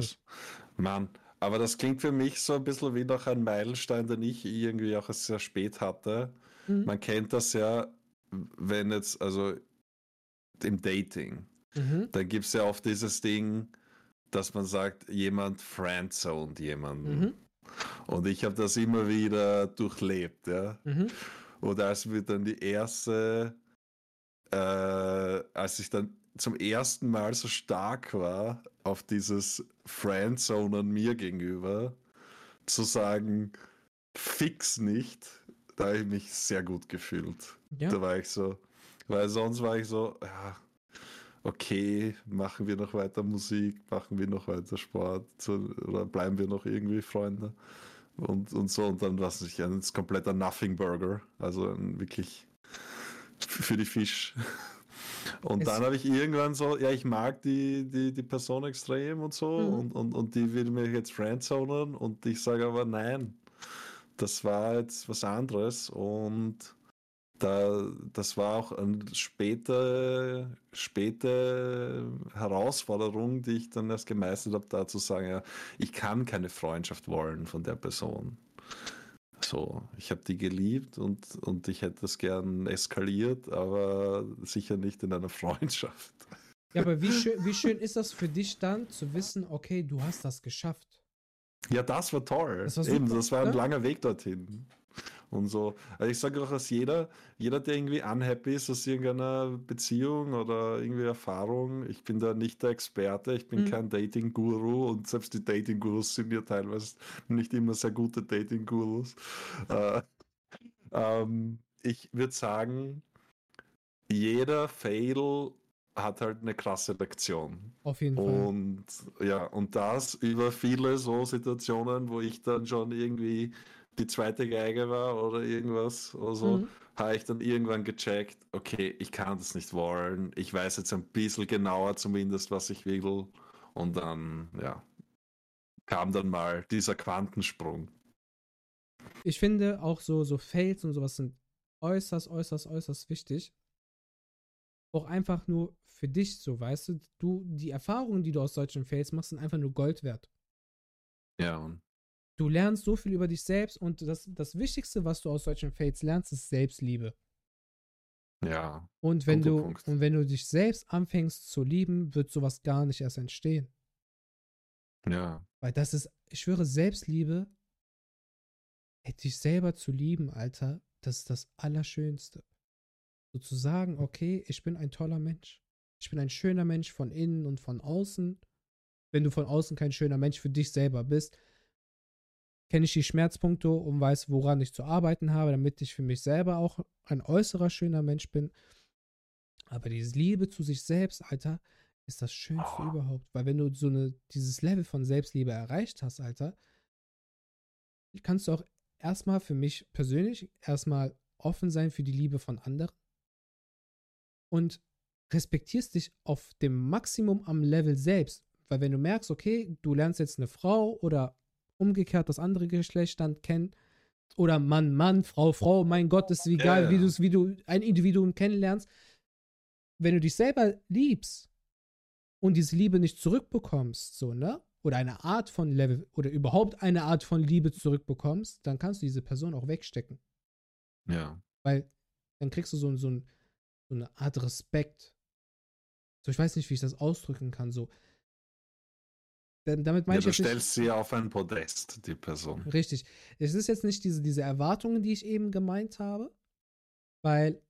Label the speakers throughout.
Speaker 1: Jesus. Mann, aber das klingt für mich so ein bisschen wie noch ein Meilenstein, den ich irgendwie auch sehr spät hatte. Mhm. Man kennt das ja, wenn jetzt, also im Dating, mhm. dann gibt es ja oft dieses Ding, dass man sagt, jemand friendzoned jemanden. Mhm. Und ich habe das immer wieder durchlebt, ja. Mhm. Und als wir dann die erste, äh, als ich dann zum ersten Mal so stark war auf dieses Friendzone an mir gegenüber, zu sagen, fix nicht, da habe ich mich sehr gut gefühlt. Ja. Da war ich so, weil sonst war ich so, ja, okay, machen wir noch weiter Musik, machen wir noch weiter Sport oder bleiben wir noch irgendwie Freunde und, und so und dann war es nicht ein kompletter Nothing Burger, also ein wirklich für die Fisch. Und es dann habe ich irgendwann so, ja, ich mag die, die, die Person extrem und so mhm. und, und, und die will mich jetzt friendzonen und ich sage aber nein, das war jetzt was anderes und da, das war auch eine späte, späte Herausforderung, die ich dann erst gemeistert habe, da zu sagen, ja, ich kann keine Freundschaft wollen von der Person. So, ich habe die geliebt und, und ich hätte das gern eskaliert, aber sicher nicht in einer Freundschaft.
Speaker 2: Ja, aber wie schön, wie schön ist das für dich dann zu wissen, okay, du hast das geschafft?
Speaker 1: Ja, das war toll. Das war, super, Eben, das war ein ne? langer Weg dorthin und so. Also ich sage auch, dass jeder, jeder, der irgendwie unhappy ist aus irgendeiner Beziehung oder irgendwie Erfahrung, ich bin da nicht der Experte, ich bin mhm. kein Dating-Guru und selbst die Dating-Gurus sind ja teilweise nicht immer sehr gute Dating-Gurus. Äh, ähm, ich würde sagen, jeder Fail hat halt eine krasse Lektion.
Speaker 2: Auf jeden
Speaker 1: Fall. Und ja, und das über viele so Situationen, wo ich dann schon irgendwie die zweite Geige war oder irgendwas oder so, mhm. habe ich dann irgendwann gecheckt, okay, ich kann das nicht wollen. Ich weiß jetzt ein bisschen genauer zumindest, was ich will. Und dann, ja, kam dann mal dieser Quantensprung.
Speaker 2: Ich finde auch so, so Fails und sowas sind äußerst, äußerst, äußerst wichtig. Auch einfach nur für dich so, weißt du, du, die Erfahrungen, die du aus solchen Fails machst, sind einfach nur Gold wert.
Speaker 1: Ja.
Speaker 2: Du lernst so viel über dich selbst und das, das Wichtigste, was du aus solchen Fates lernst, ist Selbstliebe.
Speaker 1: Ja.
Speaker 2: Und wenn du Punkt. und wenn du dich selbst anfängst zu lieben, wird sowas gar nicht erst entstehen.
Speaker 1: Ja.
Speaker 2: Weil das ist, ich schwöre, Selbstliebe, dich selber zu lieben, Alter, das ist das Allerschönste. So zu sagen, okay, ich bin ein toller Mensch. Ich bin ein schöner Mensch von innen und von außen. Wenn du von außen kein schöner Mensch für dich selber bist, kenne ich die Schmerzpunkte und weiß, woran ich zu arbeiten habe, damit ich für mich selber auch ein äußerer schöner Mensch bin. Aber diese Liebe zu sich selbst, Alter, ist das Schönste überhaupt. Weil wenn du so eine, dieses Level von Selbstliebe erreicht hast, Alter, kannst du auch erstmal für mich persönlich erstmal offen sein für die Liebe von anderen und respektierst dich auf dem Maximum am Level selbst. Weil wenn du merkst, okay, du lernst jetzt eine Frau oder umgekehrt das andere Geschlecht dann kennen. Oder Mann, Mann, Frau, Frau, mein Gott, ist wie geil, ja, ja. wie, du ein Individuum kennenlernst. Wenn du dich selber liebst und diese Liebe nicht zurückbekommst, so, ne? Oder eine Art von Level oder überhaupt eine Art von Liebe zurückbekommst, dann kannst du diese Person auch wegstecken.
Speaker 1: Ja.
Speaker 2: Weil dann kriegst du so, so, so eine Art Respekt. So, ich weiß nicht, wie ich das ausdrücken kann. So, damit meine
Speaker 1: ja, ich du stellst nicht, sie auf ein Podest, die Person.
Speaker 2: Richtig. Es ist jetzt nicht diese, diese Erwartungen, die ich eben gemeint habe, weil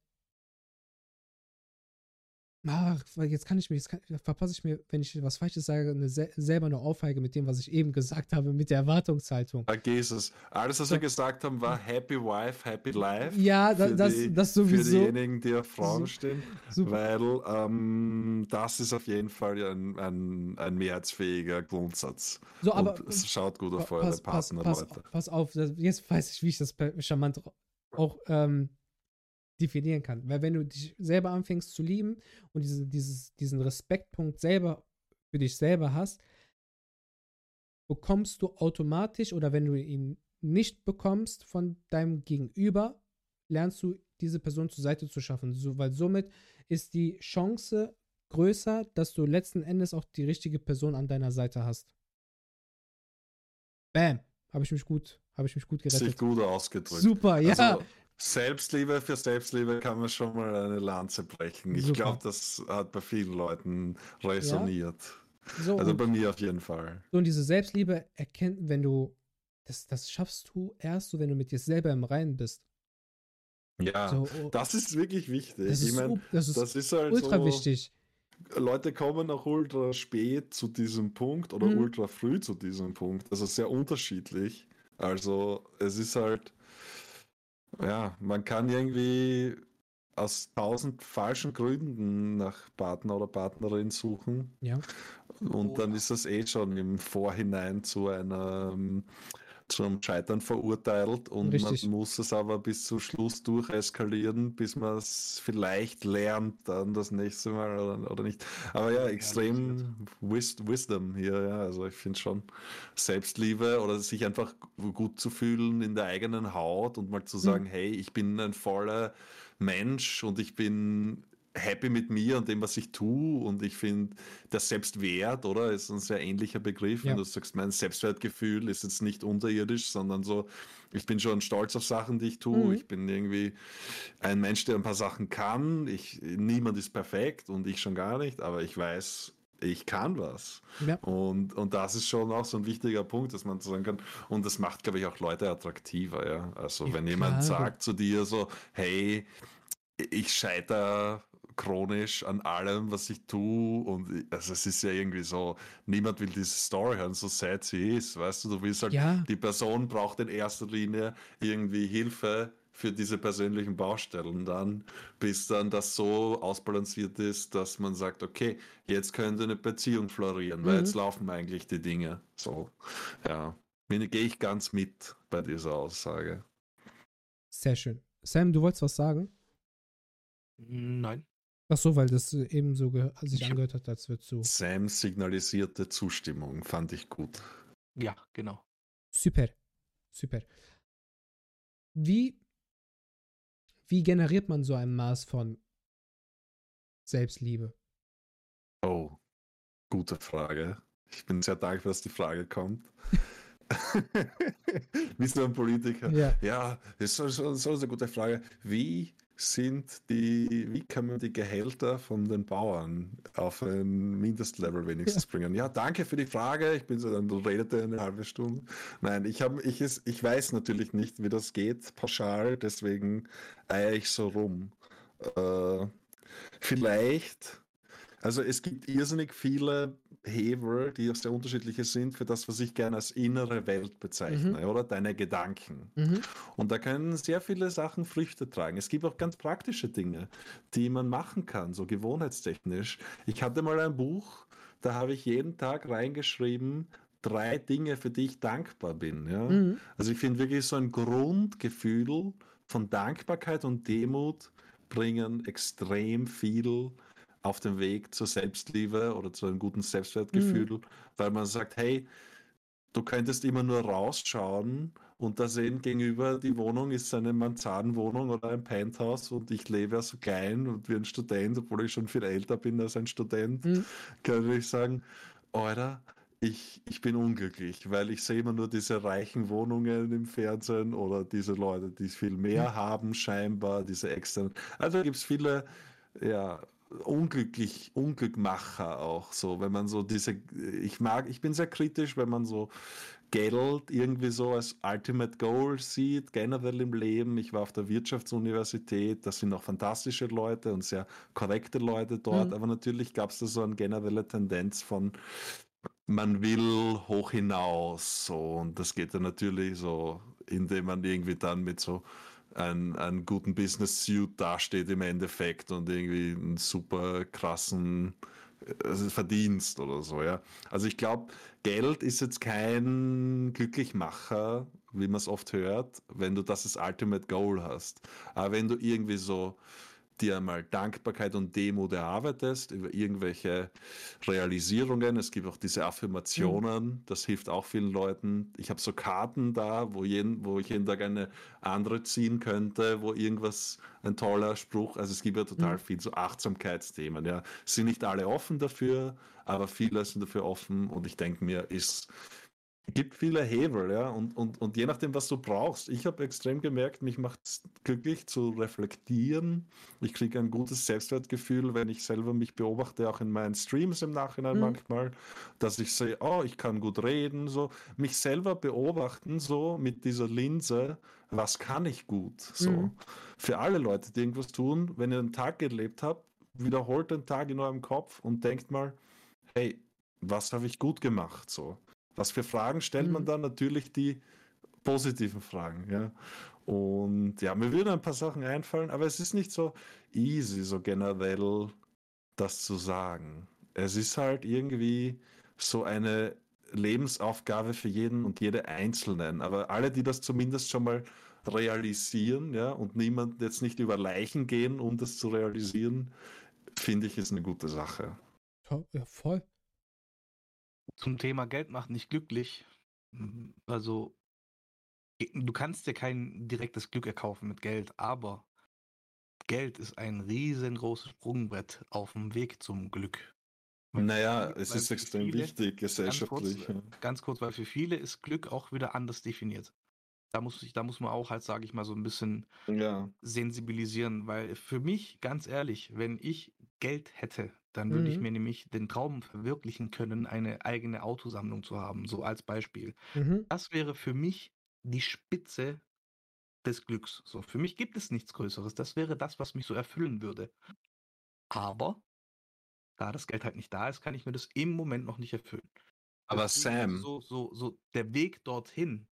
Speaker 2: Ach, jetzt kann ich mir, jetzt kann, verpasse ich mir, wenn ich was Falsches sage, eine, selber eine Aufheige mit dem, was ich eben gesagt habe, mit der Erwartungshaltung.
Speaker 1: Vergiss es. Alles, was so. wir gesagt haben, war Happy Wife, Happy Life.
Speaker 2: Ja, da, das, die, das sowieso.
Speaker 1: Für diejenigen, die auf Frauen stehen. Super. Weil ähm, das ist auf jeden Fall ein, ein, ein mehrheitsfähiger Grundsatz.
Speaker 2: So, aber,
Speaker 1: Und es schaut gut auf eure Partner,
Speaker 2: pass,
Speaker 1: Leute.
Speaker 2: Pass auf, jetzt weiß ich, wie ich das charmant auch ähm, definieren kann. Weil wenn du dich selber anfängst zu lieben und diese, dieses, diesen Respektpunkt selber für dich selber hast, bekommst du automatisch oder wenn du ihn nicht bekommst von deinem Gegenüber, lernst du diese Person zur Seite zu schaffen, so, weil somit ist die Chance größer, dass du letzten Endes auch die richtige Person an deiner Seite hast. Bam. Habe ich mich gut, habe ich mich gut gerettet.
Speaker 1: Sich gut ausgedrückt.
Speaker 2: Super, ja. Also,
Speaker 1: Selbstliebe für Selbstliebe kann man schon mal eine Lanze brechen. Ich glaube, das hat bei vielen Leuten resoniert. Ja. So, also bei mir auf jeden Fall.
Speaker 2: So, und diese Selbstliebe erkennt, wenn du, das, das schaffst du erst so, wenn du mit dir selber im Reinen bist.
Speaker 1: Ja, so, oh, das ist wirklich wichtig.
Speaker 2: Das ist, ich mein, das ist, das ist halt ultra so, wichtig.
Speaker 1: Leute kommen auch ultra spät zu diesem Punkt oder mhm. ultra früh zu diesem Punkt. Also sehr unterschiedlich. Also es ist halt, ja, man kann irgendwie aus tausend falschen Gründen nach Partner oder Partnerin suchen.
Speaker 2: Ja.
Speaker 1: Und oh. dann ist das eh schon im Vorhinein zu einer zum Scheitern verurteilt und Richtig. man muss es aber bis zum Schluss durcheskalieren, bis man es vielleicht lernt dann das nächste Mal oder, oder nicht. Aber ja, extrem Wisdom hier, ja. Also ich finde schon Selbstliebe oder sich einfach gut zu fühlen in der eigenen Haut und mal zu hm. sagen, mhm. hey, ich bin ein voller Mensch und ich bin happy mit mir und dem, was ich tue. Und ich finde, der Selbstwert, oder, ist ein sehr ähnlicher Begriff. Ja. Wenn du sagst, mein Selbstwertgefühl ist jetzt nicht unterirdisch, sondern so, ich bin schon stolz auf Sachen, die ich tue. Mhm. Ich bin irgendwie ein Mensch, der ein paar Sachen kann. Ich, niemand ist perfekt und ich schon gar nicht, aber ich weiß, ich kann was. Ja. Und, und das ist schon auch so ein wichtiger Punkt, dass man sagen kann. Und das macht, glaube ich, auch Leute attraktiver, ja. Also ja, wenn klar. jemand sagt zu dir so, hey, ich scheitere chronisch an allem, was ich tue. Und also es ist ja irgendwie so, niemand will diese Story hören, so sad sie ist. Weißt du, du willst halt, ja. die Person braucht in erster Linie irgendwie Hilfe für diese persönlichen Baustellen dann, bis dann das so ausbalanciert ist, dass man sagt, okay, jetzt könnte eine Beziehung florieren, weil mhm. jetzt laufen eigentlich die Dinge. So, ja. Gehe ich ganz mit bei dieser Aussage.
Speaker 2: Sehr schön. Sam, du wolltest was sagen?
Speaker 3: Nein.
Speaker 2: Ach so, weil das eben so sich angehört hat, als wird so.
Speaker 1: Sam signalisierte Zustimmung, fand ich gut.
Speaker 3: Ja, genau.
Speaker 2: Super. Super. Wie, wie generiert man so ein Maß von Selbstliebe?
Speaker 1: Oh, gute Frage. Ich bin sehr dankbar, dass die Frage kommt. Wie so ein Politiker. Ja, ja das ist so, so eine gute Frage. Wie sind die, wie kann man die Gehälter von den Bauern auf ein Mindestlevel wenigstens ja. bringen? Ja, danke für die Frage. Ich bin so, dann redete eine halbe Stunde. Nein, ich habe, ich ist, ich weiß natürlich nicht, wie das geht, pauschal, deswegen eier ich so rum. Äh, vielleicht, also es gibt irrsinnig viele Hebel, die auch sehr unterschiedliche sind für das, was ich gerne als innere Welt bezeichne, mhm. oder deine Gedanken. Mhm. Und da können sehr viele Sachen Früchte tragen. Es gibt auch ganz praktische Dinge, die man machen kann, so gewohnheitstechnisch. Ich hatte mal ein Buch, da habe ich jeden Tag reingeschrieben, drei Dinge, für die ich dankbar bin. Ja? Mhm. Also ich finde wirklich so ein Grundgefühl von Dankbarkeit und Demut bringen extrem viel auf dem Weg zur Selbstliebe oder zu einem guten Selbstwertgefühl, mhm. weil man sagt, hey, du könntest immer nur rausschauen und da sehen gegenüber die Wohnung ist eine Mansardenwohnung oder ein Penthouse und ich lebe ja so klein und wie ein Student, obwohl ich schon viel älter bin als ein Student, mhm. könnte ich sagen, Alter, ich, ich bin unglücklich, weil ich sehe immer nur diese reichen Wohnungen im Fernsehen oder diese Leute, die viel mehr mhm. haben, scheinbar, diese externen. Also gibt es viele ja, unglücklich, Unglückmacher auch so, wenn man so diese, ich mag, ich bin sehr kritisch, wenn man so Geld irgendwie so als Ultimate Goal sieht, generell im Leben. Ich war auf der Wirtschaftsuniversität, da sind auch fantastische Leute und sehr korrekte Leute dort, mhm. aber natürlich gab es da so eine generelle Tendenz von, man will hoch hinaus, so, und das geht dann natürlich so, indem man irgendwie dann mit so einen, einen guten Business-Suit dasteht im Endeffekt und irgendwie einen super krassen also Verdienst oder so, ja. Also ich glaube, Geld ist jetzt kein Glücklichmacher, wie man es oft hört, wenn du das als Ultimate Goal hast. Aber wenn du irgendwie so dir einmal Dankbarkeit und Demut erarbeitest über irgendwelche Realisierungen. Es gibt auch diese Affirmationen, mhm. das hilft auch vielen Leuten. Ich habe so Karten da, wo, jeden, wo ich jeden Tag eine andere ziehen könnte, wo irgendwas, ein toller Spruch, also es gibt ja total mhm. viel so Achtsamkeitsthemen. Ja. Sind nicht alle offen dafür, aber viele sind dafür offen und ich denke mir, ist gibt viele Hebel, ja, und, und, und je nachdem, was du brauchst. Ich habe extrem gemerkt, mich macht es glücklich zu reflektieren. Ich kriege ein gutes Selbstwertgefühl, wenn ich selber mich beobachte, auch in meinen Streams im Nachhinein mhm. manchmal, dass ich sehe, oh, ich kann gut reden, so. Mich selber beobachten, so mit dieser Linse, was kann ich gut, so. Mhm. Für alle Leute, die irgendwas tun, wenn ihr einen Tag gelebt habt, wiederholt den Tag in eurem Kopf und denkt mal, hey, was habe ich gut gemacht, so. Was für Fragen stellt mhm. man dann? Natürlich die positiven Fragen, ja. Und ja, mir würden ein paar Sachen einfallen, aber es ist nicht so easy, so generell das zu sagen. Es ist halt irgendwie so eine Lebensaufgabe für jeden und jede Einzelnen. Aber alle, die das zumindest schon mal realisieren, ja, und niemand jetzt nicht über Leichen gehen, um das zu realisieren, finde ich, ist eine gute Sache.
Speaker 2: Ja, voll
Speaker 3: zum Thema Geld macht nicht glücklich. Also, du kannst dir kein direktes Glück erkaufen mit Geld, aber Geld ist ein riesengroßes Sprungbrett auf dem Weg zum Glück.
Speaker 1: naja, es ist extrem viele, wichtig gesellschaftlich.
Speaker 3: Ganz kurz, ganz kurz, weil für viele ist Glück auch wieder anders definiert. Da muss, ich, da muss man auch halt, sage ich mal, so ein bisschen
Speaker 1: ja.
Speaker 3: sensibilisieren, weil für mich, ganz ehrlich, wenn ich Geld hätte, dann würde mhm. ich mir nämlich den Traum verwirklichen können, eine eigene Autosammlung zu haben, so als Beispiel. Mhm. Das wäre für mich die Spitze des Glücks. So, für mich gibt es nichts Größeres. Das wäre das, was mich so erfüllen würde. Aber da das Geld halt nicht da ist, kann ich mir das im Moment noch nicht erfüllen.
Speaker 1: Aber Sam.
Speaker 3: So, so, so, der Weg dorthin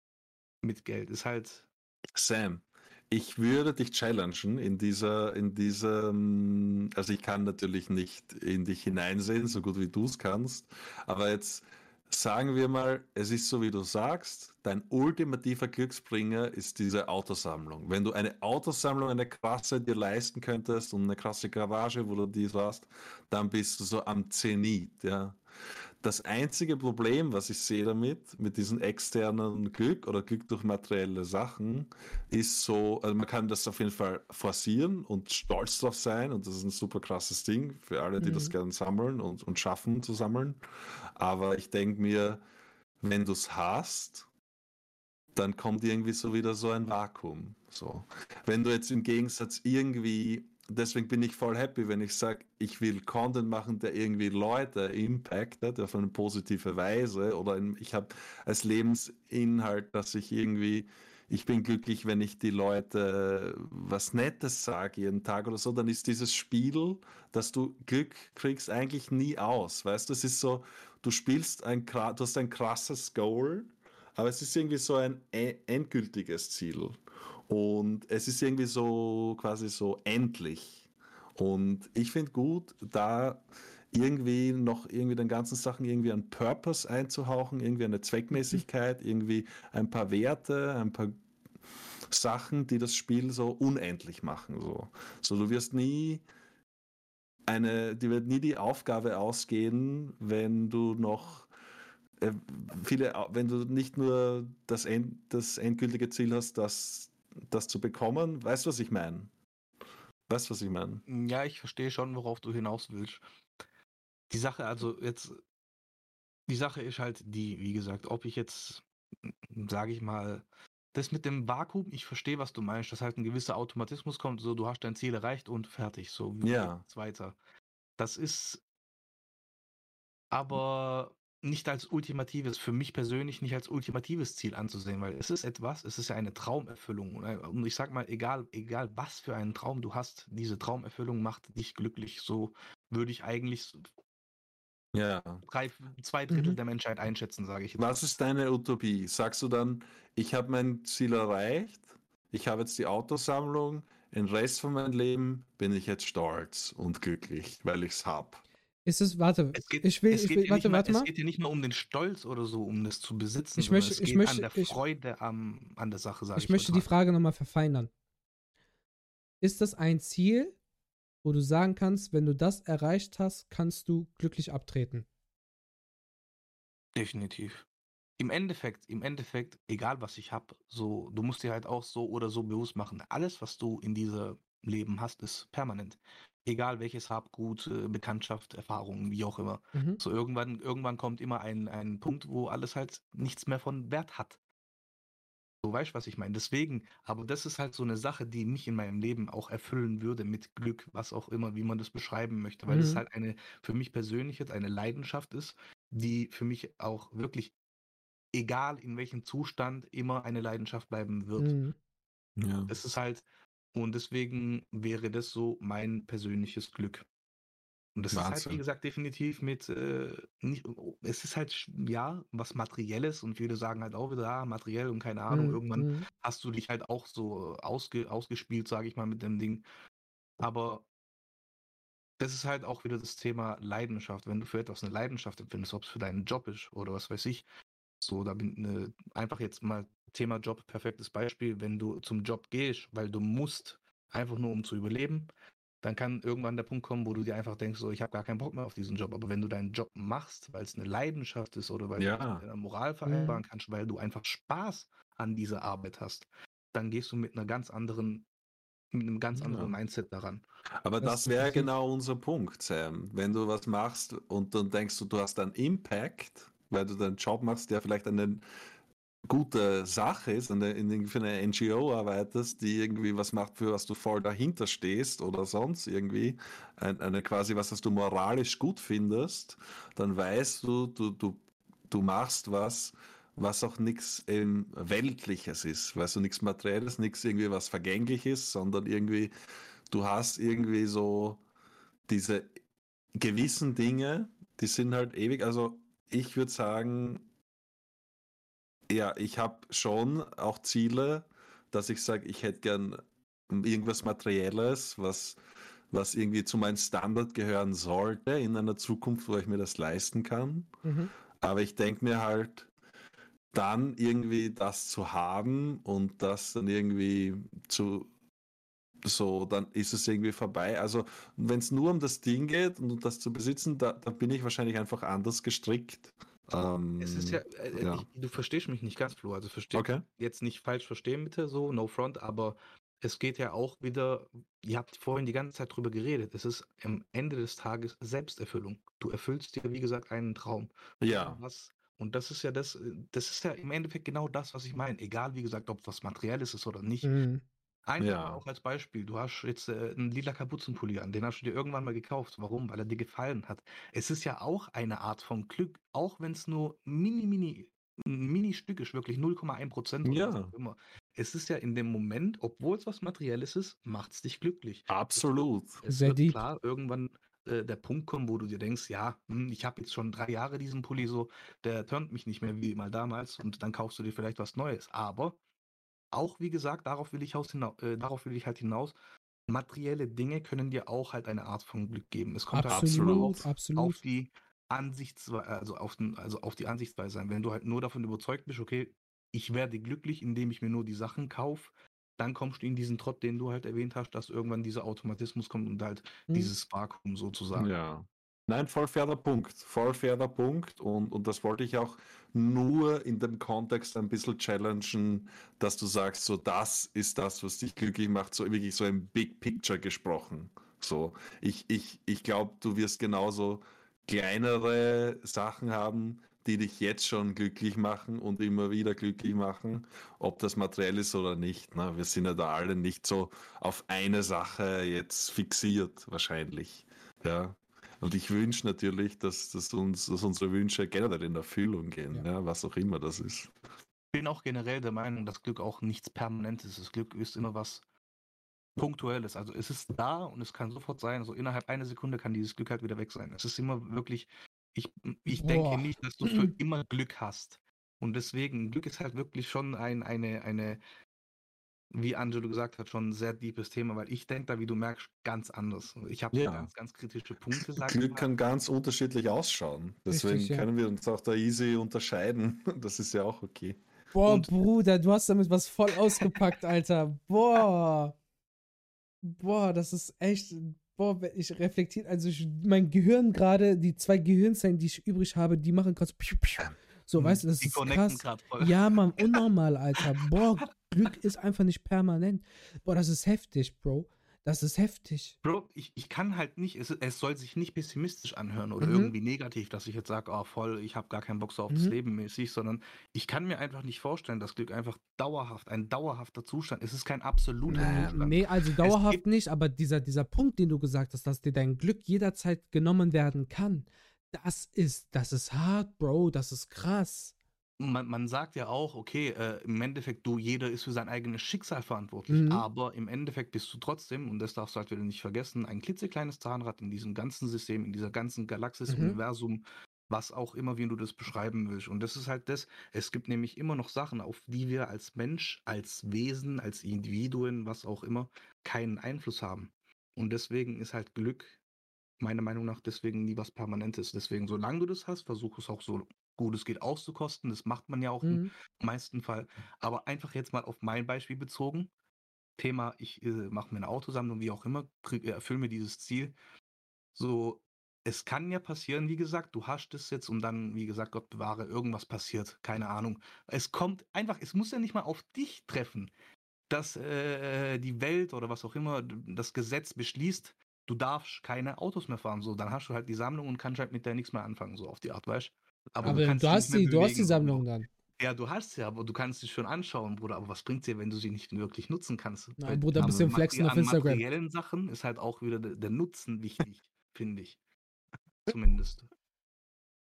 Speaker 3: mit Geld ist halt.
Speaker 1: Sam, ich würde dich challengen in dieser, in diesem, also ich kann natürlich nicht in dich hineinsehen, so gut wie du es kannst, aber jetzt sagen wir mal, es ist so, wie du sagst, dein ultimativer Glücksbringer ist diese Autosammlung. Wenn du eine Autosammlung, eine krasse dir leisten könntest und eine krasse Garage, wo du dies hast, dann bist du so am Zenit, ja das einzige Problem, was ich sehe damit, mit diesem externen Glück oder Glück durch materielle Sachen, ist so, also man kann das auf jeden Fall forcieren und stolz drauf sein und das ist ein super krasses Ding für alle, die mhm. das gerne sammeln und, und schaffen zu sammeln. Aber ich denke mir, wenn du es hast, dann kommt irgendwie so wieder so ein Vakuum. So. Wenn du jetzt im Gegensatz irgendwie deswegen bin ich voll happy, wenn ich sage, ich will Content machen, der irgendwie Leute impactet auf eine positive Weise oder in, ich habe als Lebensinhalt, dass ich irgendwie, ich bin glücklich, wenn ich die Leute was Nettes sage jeden Tag oder so, dann ist dieses Spiel, dass du Glück kriegst, eigentlich nie aus. Weißt du, es ist so, du spielst ein, du hast ein krasses Goal, aber es ist irgendwie so ein e-, endgültiges Ziel. Und es ist irgendwie so quasi so endlich. Und ich finde gut, da irgendwie noch irgendwie den ganzen Sachen irgendwie einen Purpose einzuhauchen, irgendwie eine Zweckmäßigkeit, mhm. irgendwie ein paar Werte, ein paar Sachen, die das Spiel so unendlich machen. So, so du wirst nie eine, die wird nie die Aufgabe ausgehen, wenn du noch äh, viele, wenn du nicht nur das, End, das endgültige Ziel hast, dass das zu bekommen. Weißt du, was ich meine? Weißt du, was ich meine?
Speaker 3: Ja, ich verstehe schon, worauf du hinaus willst. Die Sache, also jetzt, die Sache ist halt die, wie gesagt, ob ich jetzt, sage ich mal, das mit dem Vakuum, ich verstehe, was du meinst, dass halt ein gewisser Automatismus kommt, so du hast dein Ziel erreicht und fertig, so
Speaker 1: wie ja.
Speaker 3: weiter. Das ist aber nicht als ultimatives, für mich persönlich nicht als ultimatives Ziel anzusehen, weil es ist etwas, es ist ja eine Traumerfüllung. Und ich sag mal, egal, egal was für einen Traum du hast, diese Traumerfüllung macht dich glücklich. So würde ich eigentlich
Speaker 1: ja.
Speaker 3: drei, zwei Drittel mhm. der Menschheit einschätzen, sage ich.
Speaker 1: Jetzt. Was ist deine Utopie? Sagst du dann, ich habe mein Ziel erreicht, ich habe jetzt die Autosammlung, den Rest von meinem Leben bin ich jetzt stolz und glücklich, weil ich es habe.
Speaker 2: Ist es, warte, es geht, ich will, ich will warte,
Speaker 3: mal,
Speaker 2: warte mal.
Speaker 3: Es geht hier nicht nur um den Stolz oder so, um das zu besitzen,
Speaker 2: ich möchte,
Speaker 3: es geht
Speaker 2: ich möchte,
Speaker 3: an der
Speaker 2: ich,
Speaker 3: Freude am, an der Sache, sage
Speaker 2: ich. Ich möchte die Frage nochmal verfeinern. Ist das ein Ziel, wo du sagen kannst, wenn du das erreicht hast, kannst du glücklich abtreten?
Speaker 3: Definitiv. Im Endeffekt, im Endeffekt, egal was ich habe, so, du musst dir halt auch so oder so bewusst machen, alles, was du in diesem Leben hast, ist permanent. Egal welches Habgut, äh, Bekanntschaft, Erfahrungen, wie auch immer. Mhm. So irgendwann, irgendwann kommt immer ein, ein Punkt, wo alles halt nichts mehr von Wert hat. So weißt du, was ich meine. Deswegen, aber das ist halt so eine Sache, die mich in meinem Leben auch erfüllen würde mit Glück, was auch immer, wie man das beschreiben möchte, weil es mhm. halt eine, für mich persönlich jetzt eine Leidenschaft ist, die für mich auch wirklich, egal in welchem Zustand, immer eine Leidenschaft bleiben wird. Mhm. Ja. Es ist halt, und deswegen wäre das so mein persönliches Glück. Und das Wahnsinn. ist halt, wie gesagt, definitiv mit, äh, nicht, oh, es ist halt, ja, was Materielles und viele sagen halt auch wieder, ah, materiell und keine Ahnung, mhm. irgendwann mhm. hast du dich halt auch so ausge, ausgespielt, sage ich mal, mit dem Ding. Aber das ist halt auch wieder das Thema Leidenschaft. Wenn du für etwas eine Leidenschaft empfindest, ob es für deinen Job ist oder was weiß ich, so, da bin ne, einfach jetzt mal Thema Job, perfektes Beispiel. Wenn du zum Job gehst, weil du musst, einfach nur um zu überleben, dann kann irgendwann der Punkt kommen, wo du dir einfach denkst, so, ich habe gar keinen Bock mehr auf diesen Job. Aber wenn du deinen Job machst, weil es eine Leidenschaft ist oder weil ja. du deiner Moral vereinbaren mhm. kannst, weil du einfach Spaß an dieser Arbeit hast, dann gehst du mit einer ganz anderen, mit einem ganz anderen ja. Mindset daran.
Speaker 1: Aber das, das wäre genau unser Punkt, Sam. Wenn du was machst und dann denkst du, du hast einen Impact, weil du deinen Job machst, der vielleicht einen gute Sache ist, eine, in, für eine NGO arbeitest, die irgendwie was macht, für was du voll dahinter stehst oder sonst irgendwie, eine, eine quasi was, was du moralisch gut findest, dann weißt du, du, du, du machst was, was auch nichts Weltliches ist, weißt du, nichts Materielles, nichts irgendwie was Vergängliches, sondern irgendwie, du hast irgendwie so diese gewissen Dinge, die sind halt ewig, also ich würde sagen, ja, ich habe schon auch Ziele, dass ich sage, ich hätte gern irgendwas Materielles, was, was irgendwie zu meinem Standard gehören sollte in einer Zukunft, wo ich mir das leisten kann. Mhm. Aber ich denke mir halt, dann irgendwie das zu haben und das dann irgendwie zu so, dann ist es irgendwie vorbei. Also wenn es nur um das Ding geht und um das zu besitzen, da, da bin ich wahrscheinlich einfach anders gestrickt.
Speaker 3: Ähm, es ist ja, äh, ja. Ich, du verstehst mich nicht ganz, Flo. Also versteh okay. jetzt nicht falsch verstehen, bitte, so, no front, aber es geht ja auch wieder, ihr habt vorhin die ganze Zeit drüber geredet, es ist am Ende des Tages Selbsterfüllung. Du erfüllst dir, wie gesagt, einen Traum.
Speaker 1: Ja.
Speaker 3: Was, und das ist ja das, das ist ja im Endeffekt genau das, was ich meine. Egal, wie gesagt, ob was Materielles ist oder nicht. Mhm. Einfach ja. auch als Beispiel, du hast jetzt äh, einen lila Kapuzenpulli an, den hast du dir irgendwann mal gekauft. Warum? Weil er dir gefallen hat. Es ist ja auch eine Art von Glück, auch wenn es nur mini, mini, mini Stück ist, wirklich 0,1 Prozent oder
Speaker 1: ja. was auch
Speaker 3: immer. Es ist ja in dem Moment, obwohl es was Materielles ist, macht es dich glücklich.
Speaker 1: Absolut.
Speaker 3: Es Sehr wird deep. klar irgendwann äh, der Punkt kommen, wo du dir denkst, ja, hm, ich habe jetzt schon drei Jahre diesen Pulli so, der turnt mich nicht mehr wie mal damals und dann kaufst du dir vielleicht was Neues. Aber auch wie gesagt, darauf will ich, hinaus, äh, darauf will ich halt hinaus. Materielle Dinge können dir auch halt eine Art von Glück geben. Es kommt
Speaker 2: absolut, halt auf, absolut.
Speaker 3: auf die Ansichtsweise, also auf, den, also auf die Ansichtsweise sein. Wenn du halt nur davon überzeugt bist, okay, ich werde glücklich, indem ich mir nur die Sachen kaufe, dann kommst du in diesen Trott, den du halt erwähnt hast, dass irgendwann dieser Automatismus kommt und halt hm. dieses Vakuum sozusagen.
Speaker 1: Ja. Nein, voll fairer Punkt. Voll fairer Punkt. Und, und das wollte ich auch nur in dem Kontext ein bisschen challengen, dass du sagst, so das ist das, was dich glücklich macht, so wirklich so im Big Picture gesprochen. So, ich, ich, ich glaube, du wirst genauso kleinere Sachen haben, die dich jetzt schon glücklich machen und immer wieder glücklich machen, ob das materiell ist oder nicht. Ne? Wir sind ja da alle nicht so auf eine Sache jetzt fixiert, wahrscheinlich. Ja, und ich wünsche natürlich, dass, dass, uns, dass unsere Wünsche generell in Erfüllung gehen, ja. ja. was auch immer das ist.
Speaker 3: Ich bin auch generell der Meinung, dass Glück auch nichts Permanentes ist. Das Glück ist immer was Punktuelles. Also es ist da und es kann sofort sein. Also innerhalb einer Sekunde kann dieses Glück halt wieder weg sein. Es ist immer wirklich, ich, ich denke nicht, dass du für immer Glück hast. Und deswegen, Glück ist halt wirklich schon ein, eine, eine wie Angelo gesagt hat, schon ein sehr deepes Thema, weil ich denke da, wie du merkst, ganz anders. Ich habe ja. ganz, ganz kritische Punkte.
Speaker 1: Glück kann ganz unterschiedlich ausschauen. Deswegen Richtig, können wir uns auch da easy unterscheiden. Das ist ja auch okay.
Speaker 2: Boah, Und Bruder, du hast damit was voll ausgepackt, Alter. Boah. Boah, das ist echt. Boah, ich reflektiere, also ich, mein Gehirn gerade, die zwei Gehirnzellen, die ich übrig habe, die machen gerade so. So, mhm. weißt du, das die ist krass. Ja, Mann, unnormal, Alter. Boah, Glück ist einfach nicht permanent. Boah, das ist heftig, Bro. Das ist heftig.
Speaker 3: Bro, ich, ich kann halt nicht, es, es soll sich nicht pessimistisch anhören oder mhm. irgendwie negativ, dass ich jetzt sage, oh voll, ich habe gar keinen Bock so auf mhm. das Leben mäßig, sondern ich kann mir einfach nicht vorstellen, dass Glück einfach dauerhaft, ein dauerhafter Zustand ist. Es ist kein absoluter
Speaker 2: äh, Zustand. Nee, also dauerhaft nicht, aber dieser, dieser Punkt, den du gesagt hast, dass dir dein Glück jederzeit genommen werden kann, das ist, das ist hart, Bro, das ist krass
Speaker 3: man, man sagt ja auch, okay, äh, im Endeffekt, du, jeder ist für sein eigenes Schicksal verantwortlich, mhm. aber im Endeffekt bist du trotzdem, und das darfst du halt wieder nicht vergessen, ein klitzekleines Zahnrad in diesem ganzen System, in dieser ganzen Galaxis, mhm. Universum, was auch immer, wie du das beschreiben willst. Und das ist halt das, es gibt nämlich immer noch Sachen, auf die wir als Mensch, als Wesen, als Individuen, was auch immer, keinen Einfluss haben. Und deswegen ist halt Glück meiner Meinung nach deswegen nie was Permanentes. Deswegen, solange du das hast, versuch es auch so gut es geht auszukosten. Das macht man ja auch mhm. im meisten Fall. Aber einfach jetzt mal auf mein Beispiel bezogen. Thema, ich äh, mache mir eine Autosammlung, wie auch immer, äh, erfülle mir dieses Ziel. So, es kann ja passieren, wie gesagt, du hast es jetzt und dann, wie gesagt, Gott bewahre, irgendwas passiert, keine Ahnung. Es kommt einfach, es muss ja nicht mal auf dich treffen, dass äh, die Welt oder was auch immer das Gesetz beschließt, du darfst keine Autos mehr fahren. So, dann hast du halt die Sammlung und kannst halt mit der nichts mehr anfangen, so auf die Art, weißt
Speaker 2: aber, aber du, du hast die, du hast die Sammlung dann.
Speaker 3: Ja, du hast sie, aber du kannst sie schon anschauen, Bruder. Aber was bringt dir, wenn du sie nicht wirklich nutzen kannst?
Speaker 2: Nein, Bruder, bist du im Flexen auf Instagram. Bei
Speaker 3: materiellen Sachen ist halt auch wieder der, der Nutzen wichtig, finde ich. Zumindest.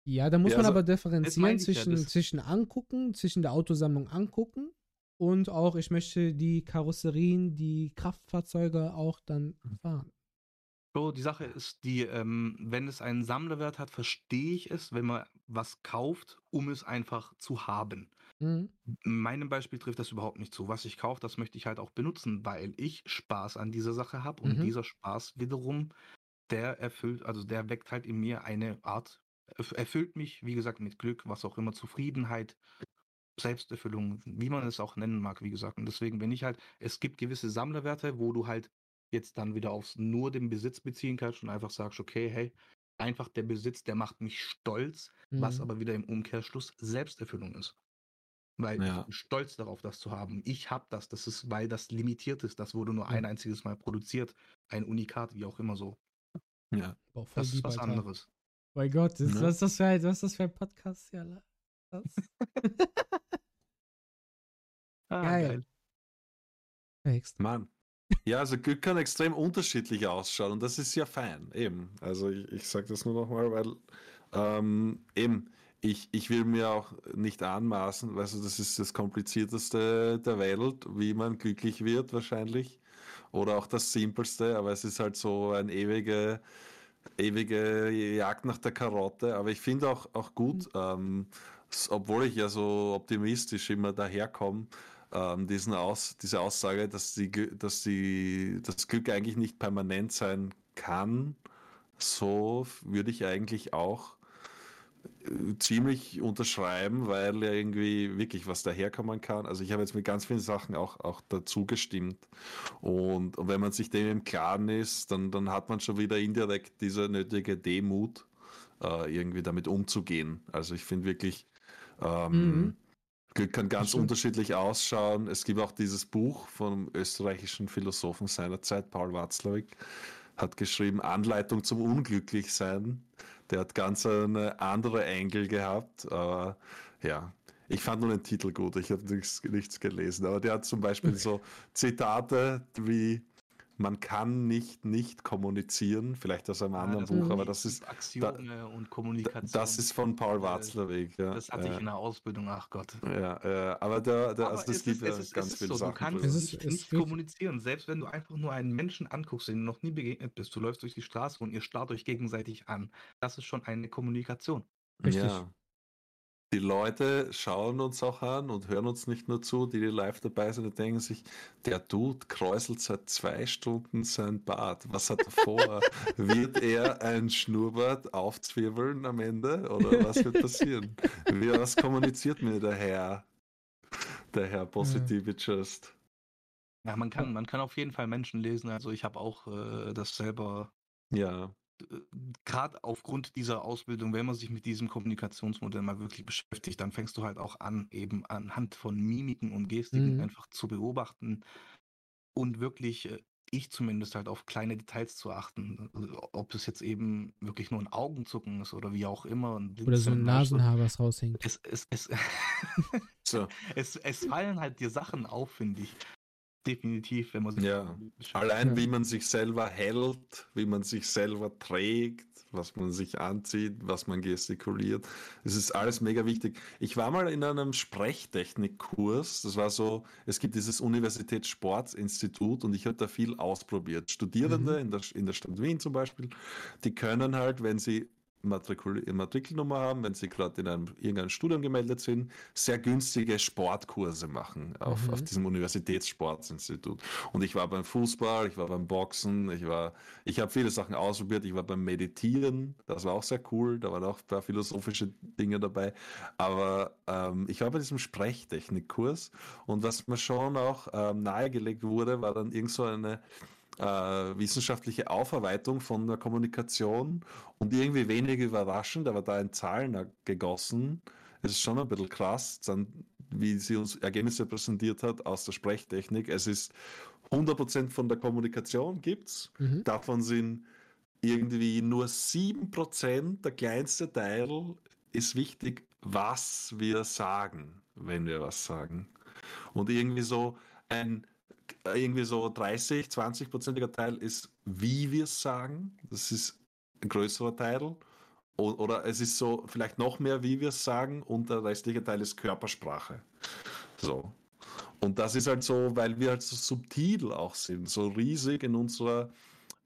Speaker 2: Ja, da muss ja, man also, aber differenzieren zwischen, ja, zwischen angucken, zwischen der Autosammlung angucken und auch, ich möchte die Karosserien, die Kraftfahrzeuge auch dann fahren.
Speaker 3: Bro, die Sache ist die, ähm, wenn es einen Sammlerwert hat, verstehe ich es, wenn man was kauft, um es einfach zu haben. Mhm. In meinem Beispiel trifft das überhaupt nicht zu. Was ich kaufe, das möchte ich halt auch benutzen, weil ich Spaß an dieser Sache habe und mhm. dieser Spaß wiederum, der erfüllt, also der weckt halt in mir eine Art, erfüllt mich, wie gesagt, mit Glück, was auch immer, Zufriedenheit, Selbsterfüllung, wie man es auch nennen mag, wie gesagt. Und deswegen, wenn ich halt, es gibt gewisse Sammlerwerte, wo du halt jetzt dann wieder aufs nur den Besitz beziehen kannst und einfach sagst, okay, hey, einfach der Besitz, der macht mich stolz, mhm. was aber wieder im Umkehrschluss Selbsterfüllung ist. Weil ja. ich bin stolz darauf, das zu haben. Ich habe das. Das ist, weil das limitiert ist. Das wurde nur ein einziges Mal produziert. Ein Unikat, wie auch immer so. Ja. Boah, das ist was Alter. anderes.
Speaker 2: Mein Gott, ist, ne? was, ist das für ein, was ist das für ein Podcast? Ja,
Speaker 1: ah, geil. geil. Mann. Ja, also Glück kann extrem unterschiedlich ausschauen und das ist ja fein, eben. Also ich, ich sage das nur nochmal, weil ähm, eben, ich, ich will mir auch nicht anmaßen, weißt du, das ist das komplizierteste der Welt, wie man glücklich wird wahrscheinlich. Oder auch das simpelste, aber es ist halt so ein ewige, ewige Jagd nach der Karotte. Aber ich finde auch, auch gut, mhm. ähm, obwohl ich ja so optimistisch immer daherkomme, ähm, diesen Aus, diese Aussage, dass, die, dass die, das Glück eigentlich nicht permanent sein kann, so würde ich eigentlich auch äh, ziemlich unterschreiben, weil irgendwie wirklich was daherkommen kann. Also ich habe jetzt mit ganz vielen Sachen auch, auch dazu gestimmt. Und, und wenn man sich dem im Klaren ist, dann, dann hat man schon wieder indirekt diese nötige Demut, äh, irgendwie damit umzugehen. Also ich finde wirklich, ähm, mhm. Glück kann ganz unterschiedlich ausschauen. Es gibt auch dieses Buch vom österreichischen Philosophen seiner Zeit, Paul Watzlawick, hat geschrieben Anleitung zum Unglücklichsein. Der hat ganz eine andere Engel gehabt. Aber ja, ich fand nur den Titel gut. Ich habe nichts, nichts gelesen. Aber der hat zum Beispiel so Zitate wie man kann nicht nicht kommunizieren, vielleicht aus einem ja, anderen Buch, aber das ist
Speaker 3: Axiome da, und Kommunikation.
Speaker 1: Das ist von Paul Watzlawick.
Speaker 3: Ja. Das hatte ich in der Ausbildung, ach Gott.
Speaker 1: Ja, äh, aber da, da, also das gibt ja ganz viele so, Sachen.
Speaker 3: Du kannst ist, nicht, nicht kommunizieren, selbst wenn du einfach nur einen Menschen anguckst, den du noch nie begegnet bist. Du läufst durch die Straße und ihr starrt euch gegenseitig an. Das ist schon eine Kommunikation.
Speaker 1: Richtig. Ja die Leute schauen uns auch an und hören uns nicht nur zu, die, die live dabei sind und denken sich, der Dude kräuselt seit zwei Stunden sein Bart. Was hat er vor? wird er ein Schnurrbart aufzwirbeln am Ende oder was wird passieren? Wie, was kommuniziert mir der Herr? Der Herr Positive Just.
Speaker 3: Ja, man kann, man kann auf jeden Fall Menschen lesen. Also ich habe auch äh, das selber
Speaker 1: ja
Speaker 3: gerade aufgrund dieser Ausbildung, wenn man sich mit diesem Kommunikationsmodell mal wirklich beschäftigt, dann fängst du halt auch an, eben anhand von Mimiken und Gestiken mhm. einfach zu beobachten und wirklich, äh, ich zumindest halt auf kleine Details zu achten. Ob es jetzt eben wirklich nur ein Augenzucken ist oder wie auch immer.
Speaker 2: oder so ein Nasenhaar, was raushängt.
Speaker 3: Es, es, es, so. es, es fallen halt dir Sachen auf, finde ich. Definitiv, wenn man
Speaker 1: sich. Ja, allein wie man sich selber hält, wie man sich selber trägt, was man sich anzieht, was man gestikuliert. Es ist alles mega wichtig. Ich war mal in einem Sprechtechnikkurs. Das war so, es gibt dieses Universitätssportsinstitut und ich habe da viel ausprobiert. Studierende mhm. in, der, in der Stadt Wien zum Beispiel, die können halt, wenn sie Matrikul Matrikelnummer haben, wenn sie gerade in einem irgendeinem Studium gemeldet sind, sehr günstige Sportkurse machen auf, mhm. auf diesem Universitätssportinstitut. Und ich war beim Fußball, ich war beim Boxen, ich war, ich habe viele Sachen ausprobiert, ich war beim Meditieren, das war auch sehr cool, da waren auch ein paar philosophische Dinge dabei. Aber ähm, ich war bei diesem Sprechtechnikkurs und was mir schon auch ähm, nahegelegt wurde, war dann irgend so eine äh, wissenschaftliche Aufarbeitung von der Kommunikation und irgendwie wenig überraschend, aber da in Zahlen gegossen. Es ist schon ein bisschen krass, dann, wie sie uns Ergebnisse präsentiert hat aus der Sprechtechnik. Es ist 100% von der Kommunikation gibt's. Mhm. Davon sind irgendwie nur 7%, der kleinste Teil, ist wichtig, was wir sagen, wenn wir was sagen. Und irgendwie so ein irgendwie so 30, 20-prozentiger Teil ist, wie wir es sagen. Das ist ein größerer Teil. Oder es ist so vielleicht noch mehr, wie wir es sagen, und der restliche Teil ist Körpersprache. So. Und das ist halt so, weil wir halt so subtil auch sind, so riesig in unserer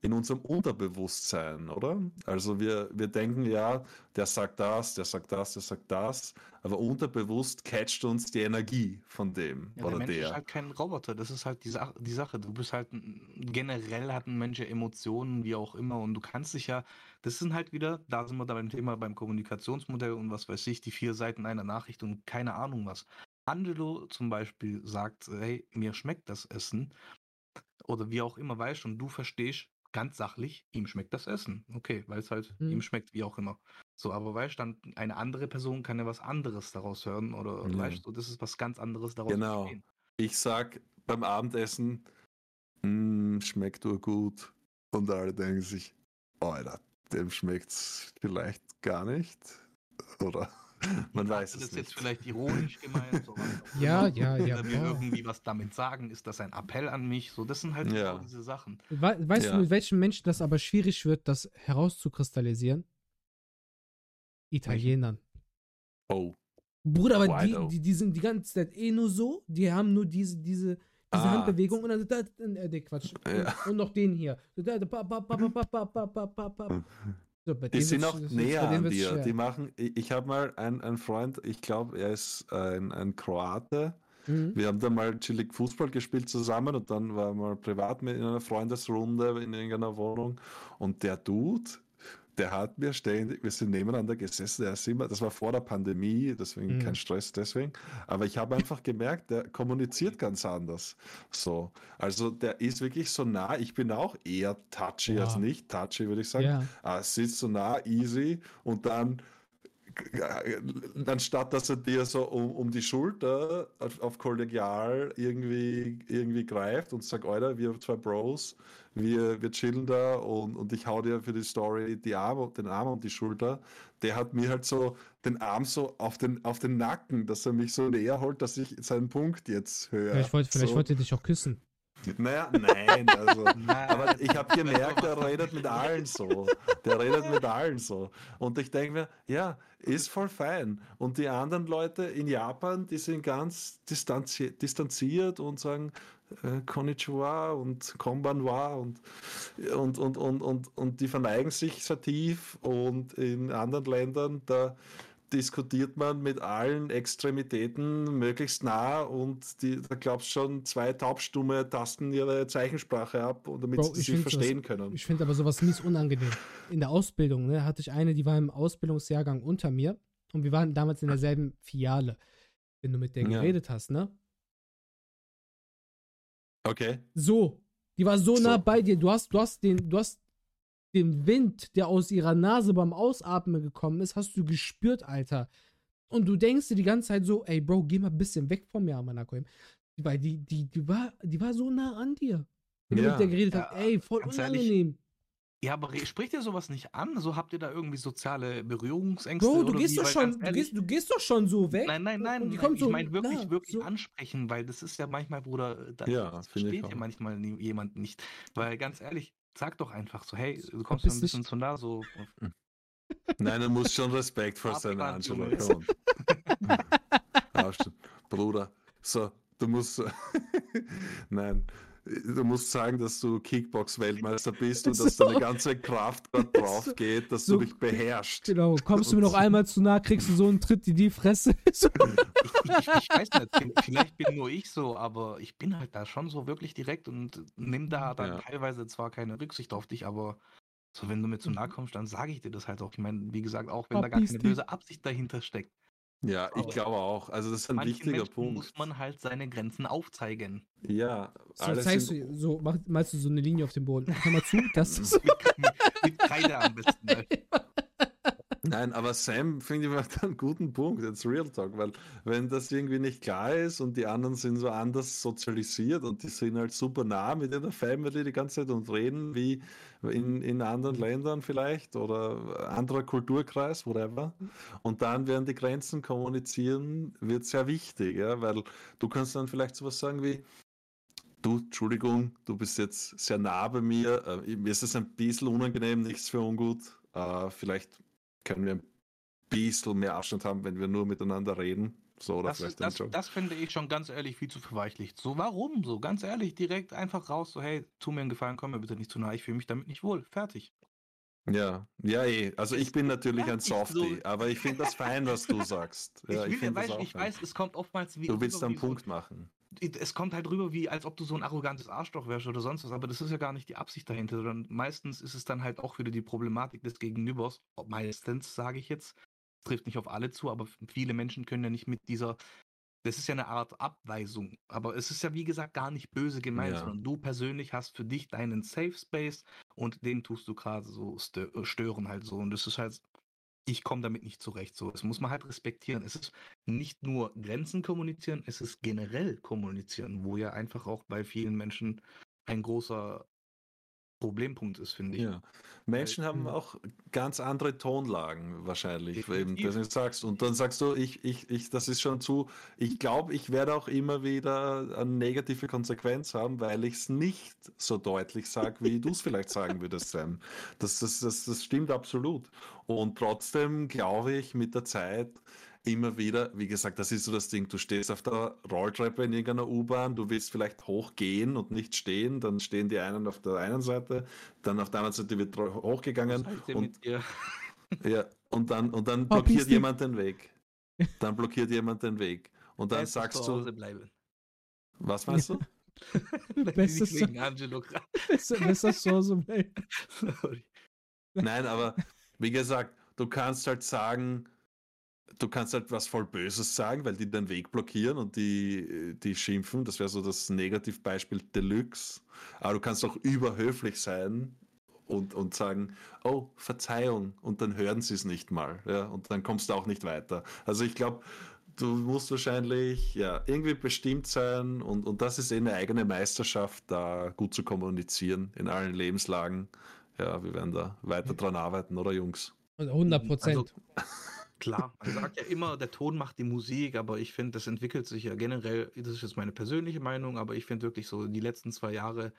Speaker 1: in unserem Unterbewusstsein, oder? Also wir, wir denken, ja, der sagt das, der sagt das, der sagt das, aber unterbewusst catcht uns die Energie von dem
Speaker 3: ja, oder der. Mensch der. ist halt kein Roboter, das ist halt die, Sa die Sache. Du bist halt, generell hat ein Mensch Emotionen, wie auch immer, und du kannst dich ja, das sind halt wieder, da sind wir da beim Thema beim Kommunikationsmodell und was weiß ich, die vier Seiten einer Nachricht und keine Ahnung was. Angelo zum Beispiel sagt, hey, mir schmeckt das Essen oder wie auch immer, weißt du, und du verstehst, ganz sachlich, ihm schmeckt das Essen. Okay, weil es halt mhm. ihm schmeckt, wie auch immer. So, aber weißt du, dann eine andere Person kann ja was anderes daraus hören oder mhm. weißt du, das ist was ganz anderes daraus
Speaker 1: Genau. Verstehen. Ich sag beim Abendessen, hm, schmeckt nur gut. Und alle denken sich, Alter, dem schmeckt es vielleicht gar nicht. Oder man weiß es das
Speaker 3: nicht. jetzt vielleicht ironisch gemeint. So
Speaker 2: ja, ja, ja.
Speaker 3: Oder wir irgendwie was damit sagen, ist das ein Appell an mich? So, das sind halt ja. genau diese Sachen.
Speaker 2: We weißt ja. du, mit welchen Menschen das aber schwierig wird, das herauszukristallisieren? Italienern.
Speaker 1: Oh.
Speaker 2: Bruder, aber die, die, die, sind die ganze Zeit eh nur so, die haben nur diese, diese, diese ah. Handbewegung und dann, da, äh, Quatsch. Ja. Und, und, noch den hier.
Speaker 1: So, die sind auch näher an dir. Schwer. Die machen, ich, ich habe mal einen, einen Freund, ich glaube, er ist ein, ein Kroate. Mhm. Wir haben da mal chillig Fußball gespielt zusammen und dann war mal privat mit in einer Freundesrunde in irgendeiner Wohnung und der Dude, der hat mir ständig, wir sind nebeneinander gesessen, der ist immer, das war vor der Pandemie, deswegen mhm. kein Stress deswegen, aber ich habe einfach gemerkt, der kommuniziert ganz anders. So, also der ist wirklich so nah, ich bin auch eher touchy ja. als nicht touchy, würde ich sagen. Ja. Ah, sitzt so nah, easy und dann anstatt dass er dir so um, um die Schulter auf, auf, kollegial irgendwie, irgendwie greift und sagt, Alter, wir zwei Bros, wir, wir chillen da und, und ich hau dir für die Story die Arme, den Arm um die Schulter. Der hat mir halt so den Arm so auf den, auf den Nacken, dass er mich so näher holt, dass ich seinen Punkt jetzt höre.
Speaker 2: Vielleicht wollte, vielleicht so. wollte er dich auch küssen.
Speaker 1: Naja, nein, also, nein. aber ich habe gemerkt, der redet mit allen so. Der redet mit allen so. Und ich denke mir, ja, ist voll fein. Und die anderen Leute in Japan, die sind ganz distanzi distanziert und sagen, äh, Konnichiwa und Konbanwa und, und, und, und, und, und die verneigen sich sehr tief und in anderen Ländern, da diskutiert man mit allen Extremitäten möglichst nah und die, da glaubst schon, zwei Taubstumme tasten ihre Zeichensprache ab, damit Bro, sie sich verstehen
Speaker 2: was,
Speaker 1: können.
Speaker 2: Ich finde aber sowas mies unangenehm. In der Ausbildung ne, hatte ich eine, die war im Ausbildungsjahrgang unter mir und wir waren damals in derselben Filiale. Wenn du mit der ja. geredet hast, ne?
Speaker 1: Okay.
Speaker 2: So. Die war so, so, nah bei dir. Du hast, du hast den, du hast den Wind, der aus ihrer Nase beim Ausatmen gekommen ist, hast du gespürt, Alter. Und du denkst dir die ganze Zeit so, ey, Bro, geh mal ein bisschen weg von mir, Amanakoim. Weil die, die, die, war, die war so nah an dir. Wenn ja. du mit der geredet ja, hast, ey, voll unangenehm.
Speaker 3: Ehrlich, ja, aber spricht ihr sowas nicht an? So habt ihr da irgendwie soziale Berührungsängste?
Speaker 2: Bro, du gehst doch schon, du gehst, du gehst doch schon so weg.
Speaker 3: Nein, nein, nein. ich so, meine wirklich, na, wirklich so. ansprechen, weil das ist ja manchmal, Bruder, da, ja, das versteht ja manchmal jemand nicht. Weil ganz ehrlich, sag doch einfach so, hey, du kommst mir ein bisschen zu nah, so.
Speaker 1: Nein, er muss schon Respekt vor seiner Angela kommen. Bruder, so, du musst. Nein, du musst sagen, dass du Kickbox-Weltmeister bist und so. dass deine ganze Kraft dort drauf geht, dass so, du dich beherrschst.
Speaker 2: Genau, kommst du mir noch einmal zu nah, kriegst du so einen Tritt in die Fresse. ich,
Speaker 3: ich, ich, weiß nicht, vielleicht bin nur ich so, aber ich bin halt da schon so wirklich direkt und nimm da dann ja. teilweise zwar keine Rücksicht auf dich, aber so wenn du mir zu nahe kommst, dann sage ich dir das halt auch. Ich meine, wie gesagt, auch wenn da gar keine böse Absicht dahinter steckt.
Speaker 1: Ja, ich glaube auch. Also das ist ein wichtiger Menschen Punkt.
Speaker 3: muss man halt seine Grenzen aufzeigen.
Speaker 1: Ja.
Speaker 2: So zeigst du, so mach, malst du so eine Linie auf dem Boden. Komm mal zu, das ist.
Speaker 3: mit, mit Kreide am besten. Ne?
Speaker 1: Nein, aber Sam finde ich macht einen guten Punkt, jetzt Real Talk, weil wenn das irgendwie nicht klar ist und die anderen sind so anders sozialisiert und die sind halt super nah mit ihrer Family die ganze Zeit und reden wie in, in anderen Ländern vielleicht oder anderer Kulturkreis, whatever. Und dann werden die Grenzen kommunizieren, wird sehr wichtig, ja, weil du kannst dann vielleicht sowas sagen wie, du, Entschuldigung, du bist jetzt sehr nah bei mir, äh, mir ist es ein bisschen unangenehm, nichts für ungut, äh, vielleicht können wir ein bisschen mehr Abstand haben, wenn wir nur miteinander reden. So, oder
Speaker 3: das, vielleicht das, das finde ich schon ganz ehrlich viel zu verweichlicht. So, warum so? Ganz ehrlich, direkt einfach raus, so, hey, tu mir einen Gefallen, komm mir bitte nicht zu nah, ich fühle mich damit nicht wohl. Fertig.
Speaker 1: Ja, ja, eh. Also ich bin natürlich ein Softie, so. aber ich finde das fein, was du sagst.
Speaker 3: Ja, ich, will, ich, weiß, ich weiß, es kommt oftmals
Speaker 1: wie. Du willst einen Punkt machen.
Speaker 3: Es kommt halt rüber, wie als ob du so ein arrogantes Arschloch wärst oder sonst was, aber das ist ja gar nicht die Absicht dahinter, sondern meistens ist es dann halt auch wieder die Problematik des Gegenübers. Meistens, sage ich jetzt. Trifft nicht auf alle zu, aber viele Menschen können ja nicht mit dieser das ist ja eine Art Abweisung. Aber es ist ja, wie gesagt, gar nicht böse gemeint, ja. sondern du persönlich hast für dich deinen Safe Space und den tust du gerade so äh, stören halt so. Und das ist halt, ich komme damit nicht zurecht. So, das muss man halt respektieren. Es ist nicht nur Grenzen kommunizieren, es ist generell kommunizieren, wo ja einfach auch bei vielen Menschen ein großer Problempunkt ist, finde ich. Ja.
Speaker 1: Menschen Weil, haben hm. auch ganz andere Tonlagen wahrscheinlich, eben, das du sagst. Und dann sagst du, ich, ich, ich, das ist schon zu, ich glaube, ich werde auch immer wieder eine negative Konsequenz haben, weil ich es nicht so deutlich sage, wie du es vielleicht sagen würdest, Sam. Das, das, das, das stimmt absolut. Und trotzdem glaube ich, mit der Zeit immer wieder, wie gesagt, das ist so das Ding, du stehst auf der Rolltreppe in irgendeiner U-Bahn, du willst vielleicht hochgehen und nicht stehen, dann stehen die einen auf der einen Seite, dann auf der anderen Seite wird hochgegangen und, ja, und dann, und dann blockiert jemand den Weg. Dann blockiert jemand den Weg. Und dann sagst du. Bleiben. Was meinst du?
Speaker 2: Besser wegen Angelo besser, besser zu Hause bleiben.
Speaker 1: Nein, aber wie gesagt, du kannst halt sagen, du kannst halt was voll Böses sagen, weil die den Weg blockieren und die, die schimpfen. Das wäre so das Negativbeispiel Deluxe. Aber du kannst auch überhöflich sein und, und sagen, oh, Verzeihung. Und dann hören sie es nicht mal. Ja? Und dann kommst du auch nicht weiter. Also ich glaube, du musst wahrscheinlich ja, irgendwie bestimmt sein und, und das ist eh eine eigene Meisterschaft, da gut zu kommunizieren in allen Lebenslagen. Ja, wir werden da weiter dran arbeiten, oder Jungs?
Speaker 2: 100 Prozent. Also,
Speaker 3: Klar, man sagt ja immer, der Ton macht die Musik, aber ich finde, das entwickelt sich ja generell, das ist jetzt meine persönliche Meinung, aber ich finde wirklich so, die letzten zwei Jahre,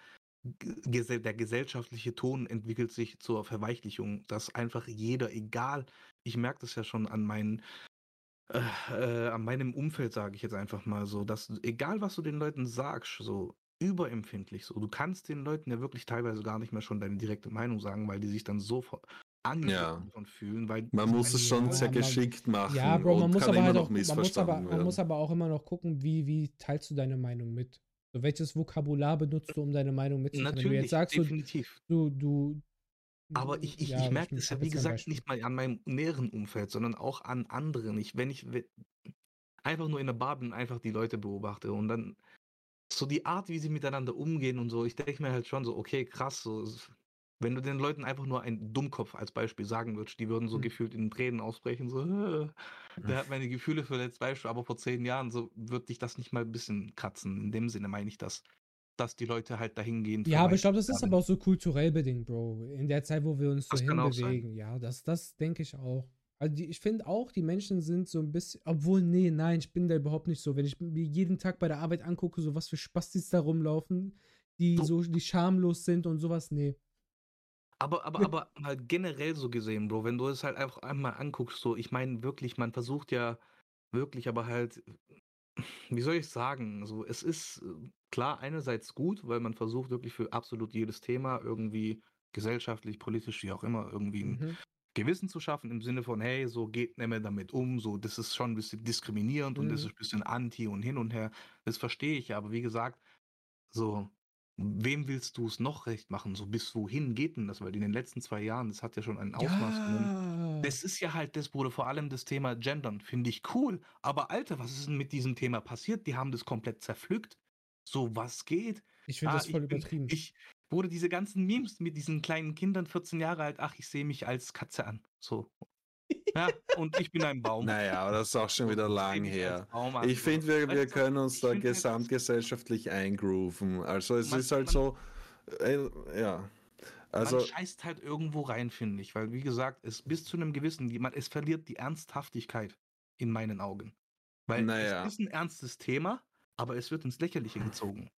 Speaker 3: der gesellschaftliche Ton entwickelt sich zur Verweichlichung, dass einfach jeder, egal, ich merke das ja schon an meinen, äh, äh, an meinem Umfeld, sage ich jetzt einfach mal so, dass egal was du den Leuten sagst, so überempfindlich so. Du kannst den Leuten ja wirklich teilweise gar nicht mehr schon deine direkte Meinung sagen, weil die sich dann so
Speaker 1: ja. davon fühlen, weil man muss es schon sehr geschickt machen.
Speaker 2: Ja, Bro, man muss aber halt auch, man muss aber, man muss aber auch immer noch gucken, wie, wie teilst du deine Meinung mit? So, welches Vokabular benutzt du, um deine Meinung mitzuteilen?
Speaker 3: Natürlich, Wenn du jetzt sagst,
Speaker 2: definitiv. Du, du,
Speaker 3: aber ich, ich, ja, ich merke das ja, wie gesagt, nicht mal an meinem näheren Umfeld, sondern auch an anderen. Ich, wenn ich einfach nur in der Bar bin, einfach die Leute beobachte und dann so die Art, wie sie miteinander umgehen und so, ich denke mir halt schon so, okay, krass, so, wenn du den Leuten einfach nur ein Dummkopf als Beispiel sagen würdest, die würden so mhm. gefühlt in Tränen ausbrechen, so, äh, der hat meine Gefühle verletzt, du, aber vor zehn Jahren, so wird dich das nicht mal ein bisschen kratzen. In dem Sinne meine ich das. dass die Leute halt dahin gehen.
Speaker 2: Ja, aber ich glaube, das ist aber auch so kulturell bedingt, Bro. In der Zeit, wo wir uns so hinbewegen. Ja, das, das denke ich auch. Also die, ich finde auch, die Menschen sind so ein bisschen, obwohl, nee, nein, ich bin da überhaupt nicht so. Wenn ich mir jeden Tag bei der Arbeit angucke, so was für Spastis da rumlaufen, die so, die schamlos sind und sowas, nee.
Speaker 3: Aber, aber, aber mal generell so gesehen, Bro, wenn du es halt einfach einmal anguckst, so, ich meine wirklich, man versucht ja wirklich, aber halt, wie soll ich sagen, so, es ist äh, klar einerseits gut, weil man versucht wirklich für absolut jedes Thema irgendwie gesellschaftlich, politisch, wie auch immer, irgendwie ein mhm. Gewissen zu schaffen, im Sinne von, hey, so geht nicht mehr damit um, so, das ist schon ein bisschen diskriminierend mhm. und das ist ein bisschen anti und hin und her. Das verstehe ich ja, aber wie gesagt, so, wem willst du es noch recht machen? So, bis wohin geht denn das? Weil in den letzten zwei Jahren, das hat ja schon ein Ausmaß ja. genommen. Das ist ja halt das, Bruder, vor allem das Thema Gendern, finde ich cool. Aber Alter, was ist denn mit diesem Thema passiert? Die haben das komplett zerpflückt. So, was geht?
Speaker 2: Ich finde ah, das voll ich übertrieben.
Speaker 3: Bin, ich, wurde diese ganzen Memes mit diesen kleinen Kindern, 14 Jahre alt, ach, ich sehe mich als Katze an. So. Ja, und ich bin ein Baum.
Speaker 1: Naja, aber das ist auch schon wieder lang her. Ich finde, wir, wir können uns da gesamtgesellschaftlich eingrooven. Also es man, ist halt man, so, äh, ja. Also,
Speaker 3: man scheißt halt irgendwo rein, finde ich, weil wie gesagt, es bis zu einem gewissen, man, es verliert die Ernsthaftigkeit in meinen Augen. Weil naja. es ist ein ernstes Thema, aber es wird ins Lächerliche gezogen.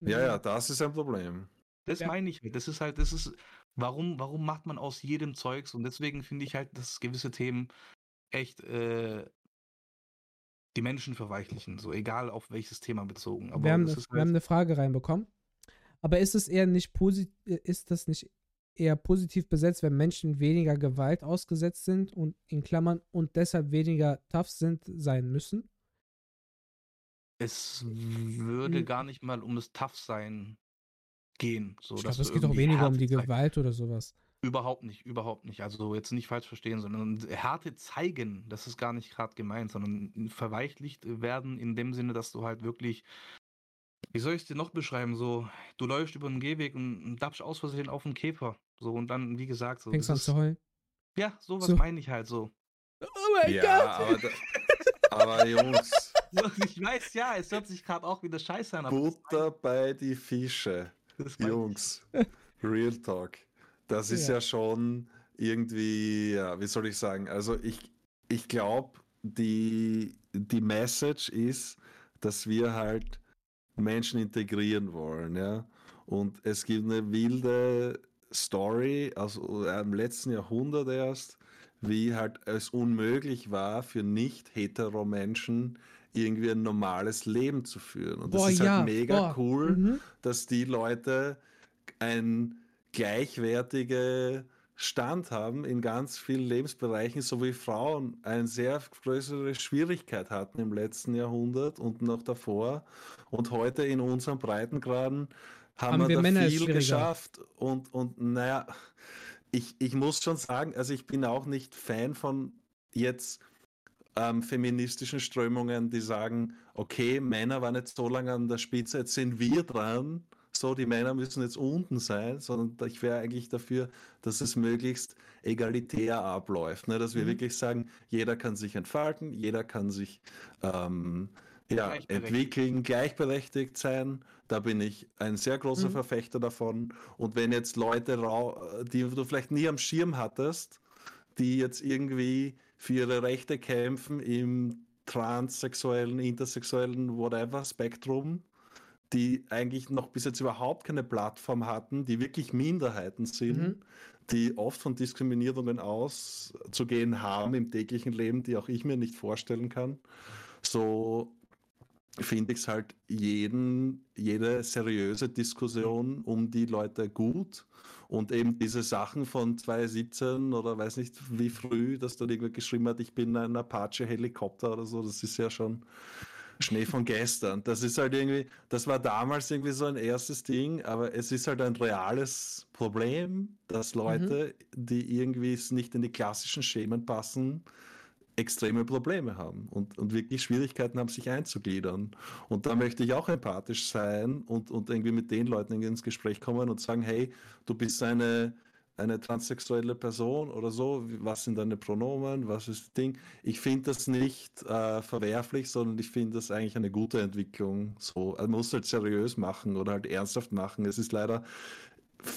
Speaker 1: Ja, ja, das ist ein Problem.
Speaker 3: Das ja. meine ich. Halt. Das ist halt, das ist, warum, warum macht man aus jedem Zeugs? Und deswegen finde ich halt, dass gewisse Themen echt äh, die Menschen verweichlichen, so egal auf welches Thema bezogen.
Speaker 2: Aber wir, haben, das, wir halt haben eine Frage reinbekommen. Aber ist es eher nicht positiv, ist das nicht eher positiv besetzt, wenn Menschen weniger Gewalt ausgesetzt sind und in Klammern und deshalb weniger tough sind sein müssen?
Speaker 3: Es würde hm. gar nicht mal um das Tough-Sein gehen.
Speaker 2: So, ich glaube, es geht auch weniger um die Gewalt oder sowas.
Speaker 3: Überhaupt nicht, überhaupt nicht. Also jetzt nicht falsch verstehen, sondern Härte zeigen, das ist gar nicht gerade gemeint, sondern verweichlicht werden in dem Sinne, dass du halt wirklich, wie soll ich es dir noch beschreiben, so, du läufst über einen Gehweg und dabst aus Versehen auf einen Käfer. So, und dann, wie gesagt, so.
Speaker 2: Fängst an zu heulen?
Speaker 3: Ja, sowas so. meine ich halt so.
Speaker 2: Oh mein ja,
Speaker 1: Gott! Aber, aber Jungs.
Speaker 3: ich weiß, ja, es hört sich gerade auch wieder scheiße an.
Speaker 1: Butter bei die Fische. Jungs, Real Talk. Das ist ja, ja schon irgendwie, ja, wie soll ich sagen? Also ich, ich glaube, die, die Message ist, dass wir halt Menschen integrieren wollen, ja. Und es gibt eine wilde Story aus dem letzten Jahrhundert erst, wie halt es unmöglich war für nicht hetero Menschen irgendwie ein normales Leben zu führen. Und Boah, das ist halt ja. halt mega Boah. cool, mhm. dass die Leute ein gleichwertige Stand haben in ganz vielen Lebensbereichen, so wie Frauen eine sehr größere Schwierigkeit hatten im letzten Jahrhundert und noch davor. Und heute in unseren Breitengraden haben, haben wir, wir da viel geschafft. Und, und naja, ich, ich muss schon sagen, also ich bin auch nicht Fan von jetzt ähm, feministischen Strömungen, die sagen, okay, Männer waren jetzt so lange an der Spitze, jetzt sind wir dran, so, die Männer müssen jetzt unten sein, sondern ich wäre eigentlich dafür, dass es möglichst egalitär abläuft, ne? dass wir mhm. wirklich sagen, jeder kann sich entfalten, jeder kann sich ähm, ja, entwickeln, gleichberechtigt sein. Da bin ich ein sehr großer mhm. Verfechter davon. Und wenn jetzt Leute, die du vielleicht nie am Schirm hattest, die jetzt irgendwie für ihre Rechte kämpfen im transsexuellen, intersexuellen, whatever Spektrum, die eigentlich noch bis jetzt überhaupt keine Plattform hatten, die wirklich Minderheiten sind, mhm. die oft von Diskriminierungen auszugehen haben im täglichen Leben, die auch ich mir nicht vorstellen kann. So finde ich es halt jeden, jede seriöse Diskussion um die Leute gut. Und eben diese Sachen von 2017 oder weiß nicht wie früh, dass da irgendwer geschrieben hat, ich bin ein Apache-Helikopter oder so, das ist ja schon Schnee von gestern. Das ist halt irgendwie, das war damals irgendwie so ein erstes Ding, aber es ist halt ein reales Problem, dass Leute, mhm. die irgendwie nicht in die klassischen Schemen passen, extreme Probleme haben und, und wirklich Schwierigkeiten haben, sich einzugliedern. Und da möchte ich auch empathisch sein und, und irgendwie mit den Leuten ins Gespräch kommen und sagen, hey, du bist eine eine transsexuelle Person oder so, was sind deine Pronomen, was ist das Ding. Ich finde das nicht äh, verwerflich, sondern ich finde das eigentlich eine gute Entwicklung. So, also man muss halt seriös machen oder halt ernsthaft machen. Es ist leider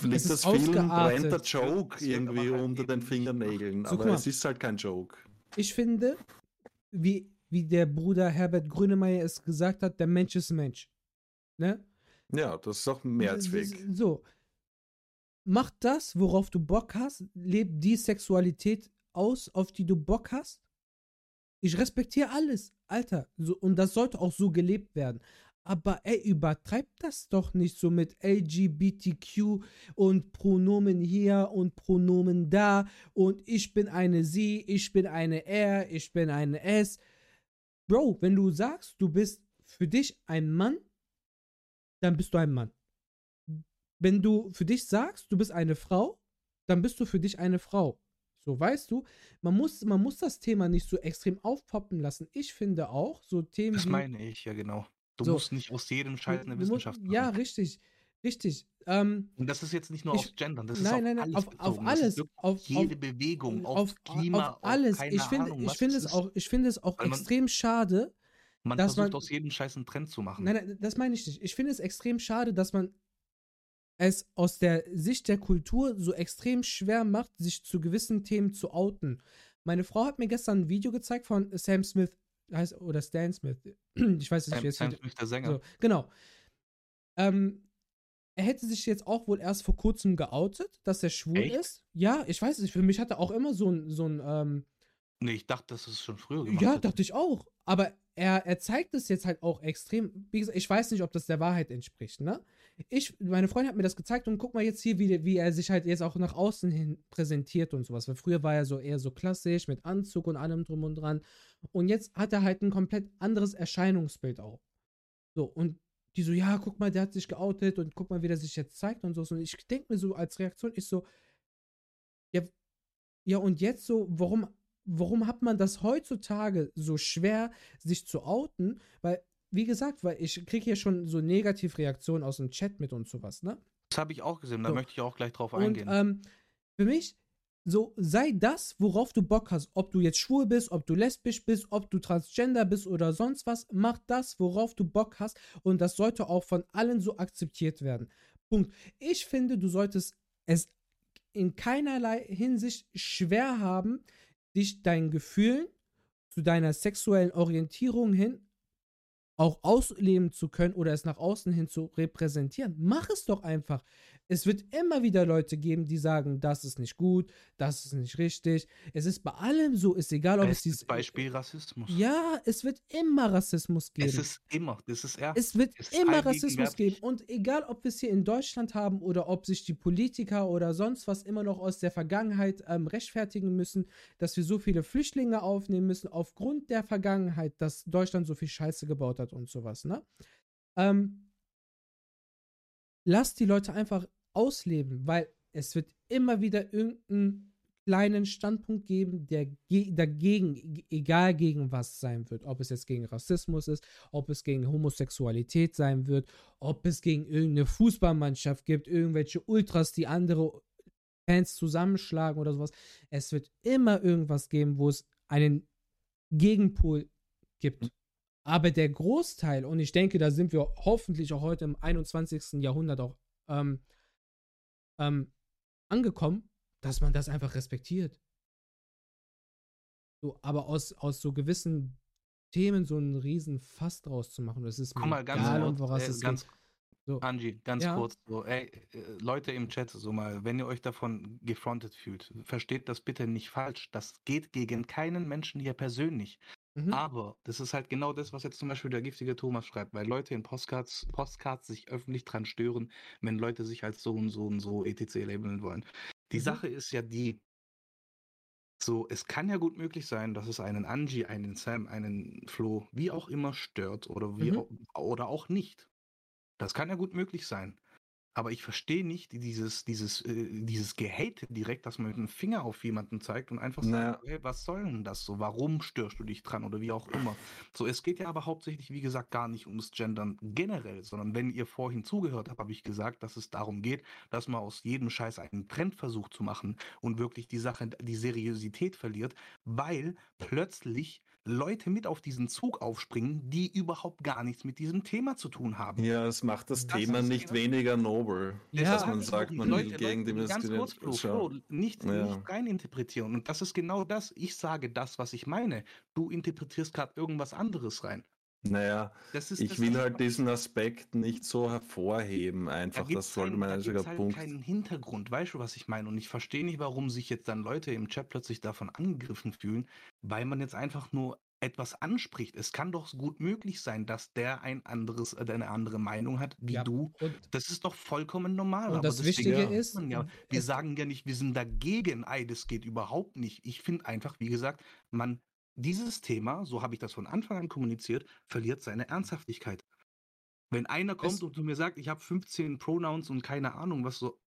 Speaker 1: liegt das vielen brennt der Joke irgendwie halt unter den Fingernägeln, so, aber es ist halt kein Joke.
Speaker 2: Ich finde, wie, wie der Bruder Herbert Grönemeyer es gesagt hat, der Mensch ist Mensch. Ne?
Speaker 1: Ja, das ist auch mehr als weg.
Speaker 2: So, mach das, worauf du Bock hast, leb die Sexualität aus, auf die du Bock hast. Ich respektiere alles, Alter. So, und das sollte auch so gelebt werden. Aber ey, übertreibt das doch nicht so mit LGBTQ und Pronomen hier und Pronomen da und ich bin eine sie, ich bin eine er, ich bin eine es. Bro, wenn du sagst, du bist für dich ein Mann, dann bist du ein Mann wenn du für dich sagst, du bist eine Frau, dann bist du für dich eine Frau. So, weißt du, man muss, man muss das Thema nicht so extrem aufpoppen lassen. Ich finde auch, so Themen.
Speaker 3: Das meine ich, ja, genau. Du so, musst nicht aus jedem Scheiß eine Wissenschaft machen.
Speaker 2: Ja, richtig. Richtig. Ähm,
Speaker 3: und das ist jetzt nicht nur ich, auf Gendern, das
Speaker 2: nein, ist
Speaker 3: nein,
Speaker 2: auf, alles. Auf, auf alles. Auf
Speaker 3: jede auf, Bewegung, auf, Klima,
Speaker 2: auf alles. ich finde, ich finde es auch, ich finde es auch extrem schade.
Speaker 3: Man dass versucht man, aus jedem Scheiß einen Trend zu machen.
Speaker 2: Nein, nein, das meine ich nicht. Ich finde es extrem schade, dass man es aus der Sicht der Kultur so extrem schwer macht, sich zu gewissen Themen zu outen. Meine Frau hat mir gestern ein Video gezeigt von Sam Smith, heißt, oder Stan Smith. Ich weiß nicht, wie
Speaker 3: es Smith, der Sänger. So,
Speaker 2: genau. Ähm, er hätte sich jetzt auch wohl erst vor kurzem geoutet, dass er schwul Echt? ist. Ja, ich weiß nicht, für mich hat er auch immer so ein, so ein ähm,
Speaker 3: Nee, ich dachte, das ist schon früher gemacht.
Speaker 2: Ja, dachte ich auch. Aber er, er zeigt es jetzt halt auch extrem. Wie gesagt, ich weiß nicht, ob das der Wahrheit entspricht, ne? Ich, meine Freundin hat mir das gezeigt und guck mal jetzt hier, wie, wie er sich halt jetzt auch nach außen hin präsentiert und sowas. Weil früher war er so eher so klassisch mit Anzug und allem drum und dran. Und jetzt hat er halt ein komplett anderes Erscheinungsbild auch. So, und die so, ja, guck mal, der hat sich geoutet und guck mal, wie der sich jetzt zeigt und so. Und ich denke mir so als Reaktion, ich so, ja, ja, und jetzt so, warum warum hat man das heutzutage so schwer, sich zu outen? Weil, wie gesagt, weil ich kriege hier schon so Negativreaktionen aus dem Chat mit und sowas, ne?
Speaker 3: Das habe ich auch gesehen, da so. möchte ich auch gleich drauf eingehen.
Speaker 2: Und, ähm, für mich, so sei das, worauf du Bock hast. Ob du jetzt schwul bist, ob du lesbisch bist, ob du transgender bist oder sonst was, mach das, worauf du Bock hast. Und das sollte auch von allen so akzeptiert werden. Punkt. Ich finde, du solltest es in keinerlei Hinsicht schwer haben, dich deinen Gefühlen zu deiner sexuellen Orientierung hin auch ausleben zu können oder es nach außen hin zu repräsentieren. Mach es doch einfach. Es wird immer wieder Leute geben, die sagen, das ist nicht gut, das ist nicht richtig. Es ist bei allem so, ist egal, ob
Speaker 3: Bestes
Speaker 2: es dieses
Speaker 3: Beispiel Rassismus.
Speaker 2: Ja, es wird immer Rassismus geben. Es
Speaker 3: ist immer, das ist er.
Speaker 2: Es wird immer Rassismus geben und egal, ob wir es hier in Deutschland haben oder ob sich die Politiker oder sonst was immer noch aus der Vergangenheit ähm, rechtfertigen müssen, dass wir so viele Flüchtlinge aufnehmen müssen aufgrund der Vergangenheit, dass Deutschland so viel Scheiße gebaut hat und sowas, ne? Ähm, lasst die Leute einfach ausleben, weil es wird immer wieder irgendeinen kleinen Standpunkt geben, der dagegen, e-, egal gegen was sein wird. Ob es jetzt gegen Rassismus ist, ob es gegen Homosexualität sein wird, ob es gegen irgendeine Fußballmannschaft gibt, irgendwelche Ultras, die andere Fans zusammenschlagen oder sowas. Es wird immer irgendwas geben, wo es einen Gegenpol gibt. Aber der Großteil, und ich denke, da sind wir hoffentlich auch heute im 21. Jahrhundert auch ähm, ähm, angekommen, dass man das einfach respektiert. So, aber aus, aus so gewissen Themen so einen riesen Fass draus zu machen, das ist
Speaker 3: mir mal, ganz
Speaker 2: egal,
Speaker 3: kurz,
Speaker 2: um was äh, es
Speaker 3: ganz. So. Angie, ganz ja. kurz, so, ey, äh, Leute im Chat, so mal, wenn ihr euch davon gefrontet fühlt, versteht das bitte nicht falsch. Das geht gegen keinen Menschen hier persönlich. Mhm. Aber das ist halt genau das, was jetzt zum Beispiel der giftige Thomas schreibt, weil Leute in Postcards, Postcards sich öffentlich dran stören, wenn Leute sich als so und so und so etc. labeln wollen. Die mhm. Sache ist ja die, so, es kann ja gut möglich sein, dass es einen Angie, einen Sam, einen Flo, wie auch immer stört oder wie mhm. auch, oder auch nicht. Das kann ja gut möglich sein. Aber ich verstehe nicht dieses, dieses, äh, dieses Gehate direkt, dass man mit dem Finger auf jemanden zeigt und einfach naja. sagt, hey, was soll denn das so? Warum störst du dich dran oder wie auch immer? So, es geht ja aber hauptsächlich, wie gesagt, gar nicht ums Gendern generell, sondern wenn ihr vorhin zugehört habt, habe ich gesagt, dass es darum geht, dass man aus jedem Scheiß einen Trendversuch zu machen und wirklich die Sache, die Seriosität verliert, weil plötzlich Leute mit auf diesen Zug aufspringen, die überhaupt gar nichts mit diesem Thema zu tun haben.
Speaker 1: Ja, es macht das, das Thema nicht genau weniger nobel, ja, dass man sagt, man Leute, will gegen
Speaker 3: Leute, die Ganz kurz, Flo, Flo, nicht, ja. nicht reininterpretieren. Und das ist genau das. Ich sage das, was ich meine. Du interpretierst gerade irgendwas anderes rein.
Speaker 1: Naja, ist, ich will halt diesen Aspekt nicht so hervorheben, einfach. Da das sollte mein einziger halt Punkt.
Speaker 3: keinen Hintergrund, weißt du, was ich meine? Und ich verstehe nicht, warum sich jetzt dann Leute im Chat plötzlich davon angegriffen fühlen, weil man jetzt einfach nur etwas anspricht. Es kann doch gut möglich sein, dass der ein anderes, äh, eine andere Meinung hat wie ja, du. das ist doch vollkommen normal.
Speaker 2: Und das Wichtige ist,
Speaker 3: ja, wir sagen ja nicht, wir sind dagegen. Ei, das geht überhaupt nicht. Ich finde einfach, wie gesagt, man dieses Thema, so habe ich das von Anfang an kommuniziert, verliert seine Ernsthaftigkeit. Wenn einer kommt es und zu mir sagt, ich habe 15 Pronouns und keine Ahnung, was so.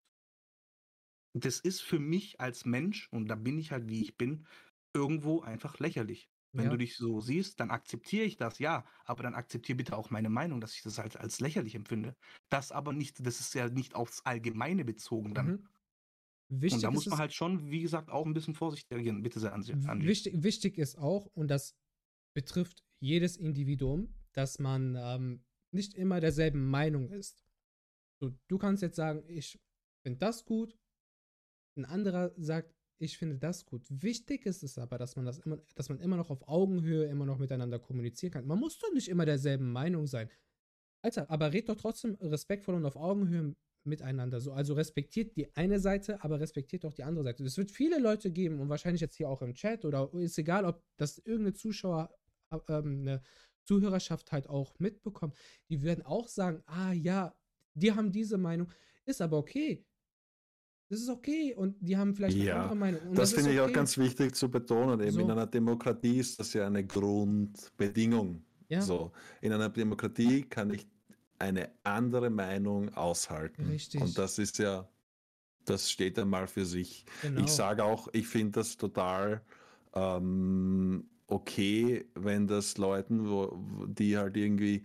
Speaker 3: Das ist für mich als Mensch, und da bin ich halt wie ich bin, irgendwo einfach lächerlich. Wenn ja. du dich so siehst, dann akzeptiere ich das, ja, aber dann akzeptiere bitte auch meine Meinung, dass ich das als, als lächerlich empfinde. Das aber nicht, das ist ja nicht aufs Allgemeine bezogen dann. Mhm. Wichtig und da muss man halt schon, wie gesagt, auch ein bisschen vorsichtig reagieren. Bitte sehr an Sie.
Speaker 2: Wichtig, wichtig ist auch, und das betrifft jedes Individuum, dass man ähm, nicht immer derselben Meinung ist. So, du kannst jetzt sagen, ich finde das gut. Ein anderer sagt, ich finde das gut. Wichtig ist es aber, dass man das immer, dass man immer noch auf Augenhöhe immer noch miteinander kommunizieren kann. Man muss doch nicht immer derselben Meinung sein. Alter, aber red doch trotzdem respektvoll und auf Augenhöhe miteinander. So, also respektiert die eine Seite, aber respektiert auch die andere Seite. Es wird viele Leute geben und wahrscheinlich jetzt hier auch im Chat oder ist egal, ob das irgendeine Zuschauer, äh, ähm, eine Zuhörerschaft halt auch mitbekommt. Die werden auch sagen, ah ja, die haben diese Meinung, ist aber okay. Das ist okay und die haben vielleicht
Speaker 1: ja, eine andere Meinung. Und das, das finde ich okay. auch ganz wichtig zu betonen. Eben so. in einer Demokratie ist das ja eine Grundbedingung. Ja. So, in einer Demokratie kann ich eine andere Meinung aushalten. Richtig. Und das ist ja, das steht einmal für sich. Genau. Ich sage auch, ich finde das total ähm, okay, wenn das Leuten, wo, die halt irgendwie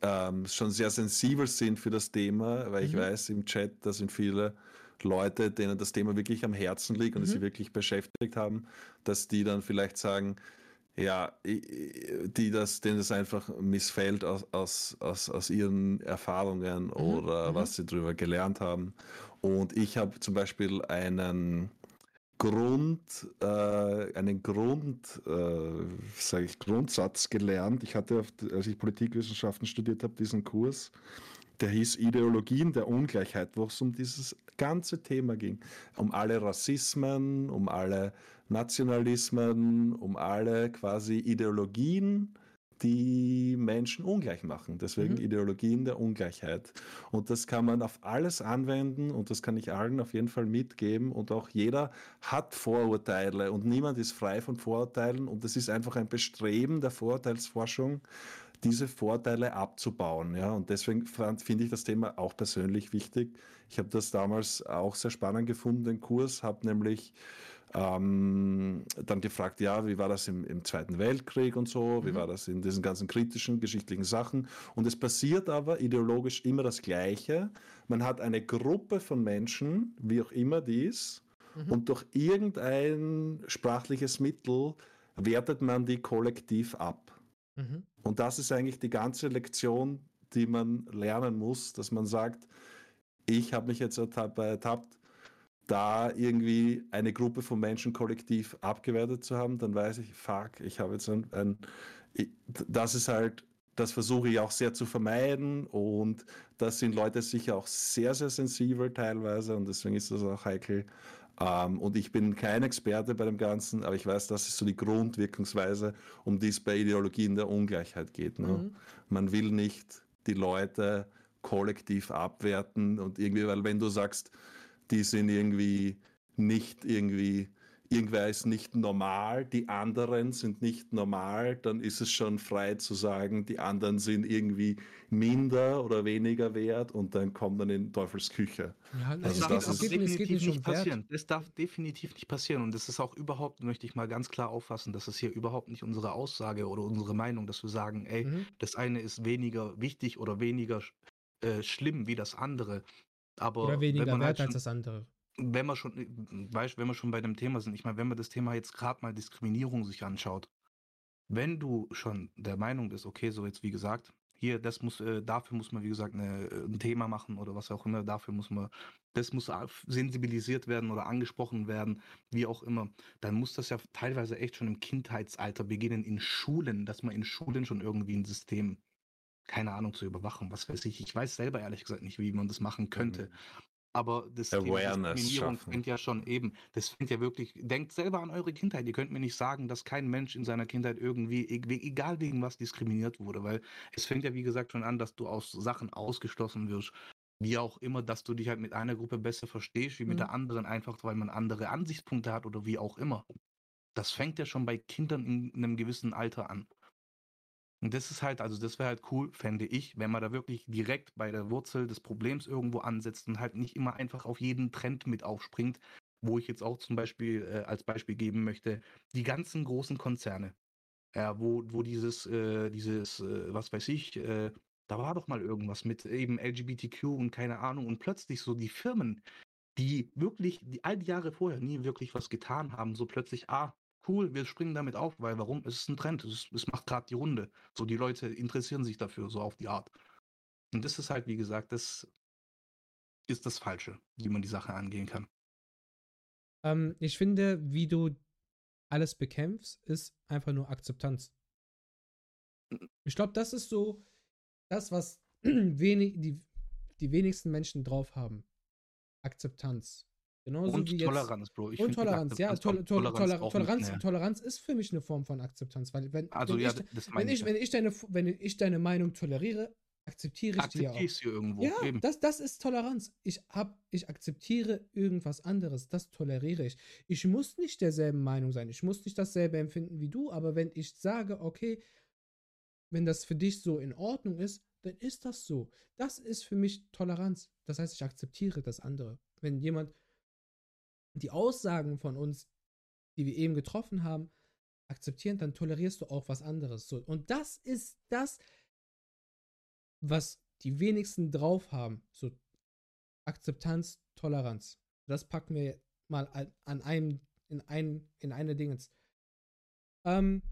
Speaker 1: ähm, schon sehr sensibel sind für das Thema, weil mhm. ich weiß im Chat, da sind viele Leute, denen das Thema wirklich am Herzen liegt und mhm. sie wirklich beschäftigt haben, dass die dann vielleicht sagen, ja, die das, denen das einfach missfällt aus, aus, aus, aus ihren Erfahrungen mhm. oder mhm. was sie darüber gelernt haben. Und ich habe zum Beispiel einen Grund, äh, einen Grund, äh, sage ich, Grundsatz gelernt. Ich hatte, als ich Politikwissenschaften studiert habe, diesen Kurs, der hieß Ideologien der Ungleichheit, wo es um dieses ganze Thema ging. Um alle Rassismen, um alle Nationalismen, um alle quasi Ideologien, die Menschen ungleich machen. Deswegen mhm. Ideologien der Ungleichheit. Und das kann man auf alles anwenden und das kann ich allen auf jeden Fall mitgeben. Und auch jeder hat Vorurteile und niemand ist frei von Vorurteilen. Und es ist einfach ein Bestreben der Vorurteilsforschung, diese Vorteile abzubauen. Ja? Und deswegen finde ich das Thema auch persönlich wichtig. Ich habe das damals auch sehr spannend gefunden, den Kurs, habe nämlich ähm, dann gefragt, ja, wie war das im, im Zweiten Weltkrieg und so, wie mhm. war das in diesen ganzen kritischen, geschichtlichen Sachen. Und es passiert aber ideologisch immer das Gleiche. Man hat eine Gruppe von Menschen, wie auch immer dies, mhm. und durch irgendein sprachliches Mittel wertet man die kollektiv ab. Mhm. Und das ist eigentlich die ganze Lektion, die man lernen muss, dass man sagt, ich habe mich jetzt dabei ertappt, da irgendwie eine Gruppe von Menschen kollektiv abgewertet zu haben, dann weiß ich, fuck, ich habe jetzt ein, ein das ist halt, das versuche ich auch sehr zu vermeiden und das sind Leute sicher auch sehr, sehr sensibel teilweise und deswegen ist das auch heikel. Ähm, und ich bin kein Experte bei dem Ganzen, aber ich weiß, das ist so die Grundwirkungsweise, um die es bei Ideologien der Ungleichheit geht. Ne? Mhm. Man will nicht die Leute kollektiv abwerten und irgendwie, weil wenn du sagst, die sind irgendwie nicht irgendwie irgendwer ist nicht normal, die anderen sind nicht normal, dann ist es schon frei zu sagen, die anderen sind irgendwie minder oder weniger wert und dann kommt dann in Teufels Küche.
Speaker 3: Ja, also das, das, das darf definitiv nicht passieren. Das darf definitiv nicht passieren und das ist auch überhaupt, möchte ich mal ganz klar auffassen, das ist hier überhaupt nicht unsere Aussage oder unsere Meinung, dass wir sagen, ey, mhm. das eine ist weniger wichtig oder weniger äh, schlimm wie das andere. Aber
Speaker 2: oder weniger wert halt schon, als das andere
Speaker 3: wenn wir schon, weißt, wenn wir schon bei dem Thema sind, ich meine, wenn man das Thema jetzt gerade mal Diskriminierung sich anschaut, wenn du schon der Meinung bist, okay, so jetzt wie gesagt, hier, das muss, äh, dafür muss man, wie gesagt, eine, äh, ein Thema machen oder was auch immer, dafür muss man, das muss sensibilisiert werden oder angesprochen werden, wie auch immer, dann muss das ja teilweise echt schon im Kindheitsalter beginnen, in Schulen, dass man in Schulen schon irgendwie ein System, keine Ahnung, zu überwachen, was weiß ich. Ich weiß selber ehrlich gesagt nicht, wie man das machen könnte. Mhm. Aber das
Speaker 1: Awareness Diskriminierung
Speaker 3: fängt ja schon eben, das fängt ja wirklich, denkt selber an eure Kindheit. Ihr könnt mir nicht sagen, dass kein Mensch in seiner Kindheit irgendwie, e, egal wegen was, diskriminiert wurde, weil es fängt ja wie gesagt schon an, dass du aus Sachen ausgeschlossen wirst. Wie auch immer, dass du dich halt mit einer Gruppe besser verstehst, wie mit mhm. der anderen, einfach weil man andere Ansichtspunkte hat oder wie auch immer. Das fängt ja schon bei Kindern in einem gewissen Alter an. Und das ist halt, also das wäre halt cool, fände ich, wenn man da wirklich direkt bei der Wurzel des Problems irgendwo ansetzt und halt nicht immer einfach auf jeden Trend mit aufspringt, wo ich jetzt auch zum Beispiel äh, als Beispiel geben möchte, die ganzen großen Konzerne, ja, wo, wo dieses, äh, dieses, äh, was weiß ich, äh, da war doch mal irgendwas mit eben LGBTQ und keine Ahnung und plötzlich so die Firmen, die wirklich die all die Jahre vorher nie wirklich was getan haben, so plötzlich, ah, cool, wir springen damit auf, weil warum? Es ist ein Trend, es, es macht gerade die Runde. So, die Leute interessieren sich dafür, so auf die Art. Und das ist halt, wie gesagt, das ist das Falsche, wie man die Sache angehen kann.
Speaker 2: Ähm, ich finde, wie du alles bekämpfst, ist einfach nur Akzeptanz. Ich glaube, das ist so das, was wenig, die, die wenigsten Menschen drauf haben. Akzeptanz.
Speaker 3: Genauso und wie jetzt, Toleranz, Bro.
Speaker 2: Ich und Toleranz, ja. Tol Tol Toleranz, Toleranz, Toleranz, ist für mich eine Form von Akzeptanz. Weil wenn,
Speaker 3: also,
Speaker 2: wenn,
Speaker 3: ja,
Speaker 2: ich, wenn, ich, wenn, ich deine, wenn ich deine Meinung toleriere, akzeptiere ich die ja auch.
Speaker 3: irgendwo.
Speaker 2: Ja, das, das ist Toleranz. Ich, hab, ich akzeptiere irgendwas anderes. Das toleriere ich. Ich muss nicht derselben Meinung sein. Ich muss nicht dasselbe empfinden wie du. Aber wenn ich sage, okay, wenn das für dich so in Ordnung ist, dann ist das so. Das ist für mich Toleranz. Das heißt, ich akzeptiere das andere. Wenn jemand die Aussagen von uns, die wir eben getroffen haben, akzeptieren, dann tolerierst du auch was anderes. So, und das ist das, was die wenigsten drauf haben. So Akzeptanz, Toleranz. Das packen wir mal an einem, in, ein, in eine Dingens. Ähm,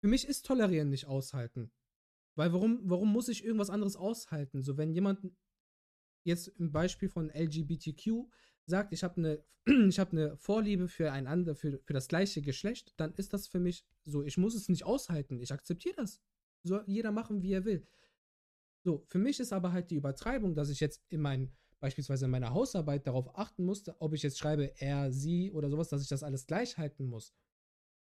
Speaker 2: für mich ist Tolerieren nicht aushalten. Weil warum, warum muss ich irgendwas anderes aushalten? So, wenn jemand jetzt im Beispiel von LGBTQ sagt, ich habe eine, ich habe eine Vorliebe für ein andere, für, für das gleiche Geschlecht, dann ist das für mich so, ich muss es nicht aushalten, ich akzeptiere das. Soll jeder machen, wie er will. So, für mich ist aber halt die Übertreibung, dass ich jetzt in meinen, beispielsweise in meiner Hausarbeit darauf achten musste, ob ich jetzt schreibe er, sie oder sowas, dass ich das alles gleich halten muss.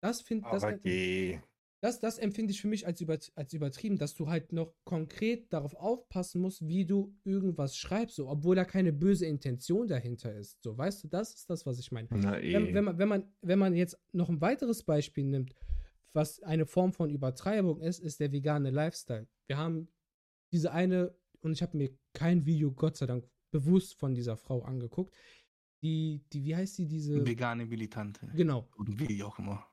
Speaker 2: Das finde das.
Speaker 1: Okay.
Speaker 2: Das, das empfinde ich für mich als, über, als übertrieben, dass du halt noch konkret darauf aufpassen musst, wie du irgendwas schreibst, so, obwohl da keine böse Intention dahinter ist. So, weißt du, das ist das, was ich meine.
Speaker 1: Na,
Speaker 2: eh. wenn, wenn, man, wenn, man, wenn man jetzt noch ein weiteres Beispiel nimmt, was eine Form von Übertreibung ist, ist der vegane Lifestyle. Wir haben diese eine, und ich habe mir kein Video, Gott sei Dank, bewusst von dieser Frau angeguckt. Die, die, wie heißt die, diese.
Speaker 3: Vegane Militante.
Speaker 2: Genau.
Speaker 3: Und wie auch immer.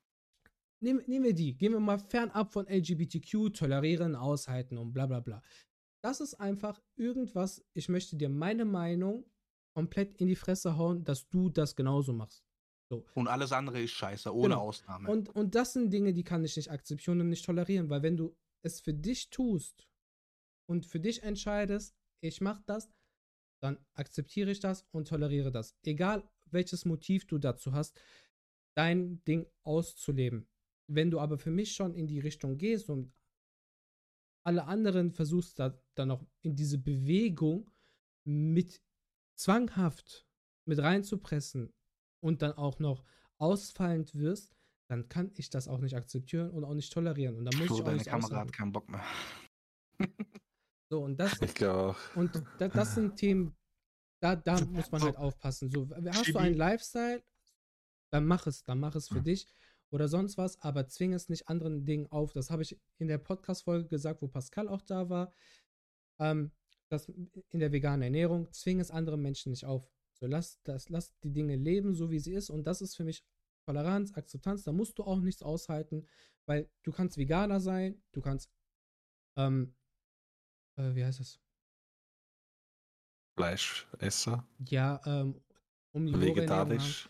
Speaker 2: Nehmen, nehmen wir die. Gehen wir mal fernab von LGBTQ, tolerieren, aushalten und bla bla bla. Das ist einfach irgendwas, ich möchte dir meine Meinung komplett in die Fresse hauen, dass du das genauso machst. So.
Speaker 3: Und alles andere ist scheiße, ohne genau. Ausnahme.
Speaker 2: Und, und das sind Dinge, die kann ich nicht akzeptieren und nicht tolerieren, weil wenn du es für dich tust und für dich entscheidest, ich mach das, dann akzeptiere ich das und toleriere das. Egal welches Motiv du dazu hast, dein Ding auszuleben. Wenn du aber für mich schon in die Richtung gehst und alle anderen versuchst, da, dann noch in diese Bewegung mit zwanghaft mit reinzupressen und dann auch noch ausfallend wirst, dann kann ich das auch nicht akzeptieren und auch nicht tolerieren. Und dann muss Flo, ich auch
Speaker 3: deine Kamera hat keinen Bock mehr.
Speaker 2: so, und das,
Speaker 1: ich auch.
Speaker 2: Und da, das sind Themen, da, da muss man halt aufpassen. So, hast du einen Lifestyle, dann mach es, dann mach es für mhm. dich oder sonst was, aber zwing es nicht anderen Dingen auf. Das habe ich in der Podcast-Folge gesagt, wo Pascal auch da war. Ähm, das in der veganen Ernährung, zwing es anderen Menschen nicht auf. So lass das, lass die Dinge leben, so wie sie ist. Und das ist für mich Toleranz, Akzeptanz. Da musst du auch nichts aushalten, weil du kannst Veganer sein, du kannst, ähm, äh, wie heißt das?
Speaker 1: Fleischesser.
Speaker 2: Ja, ähm,
Speaker 1: um die Vegetarisch.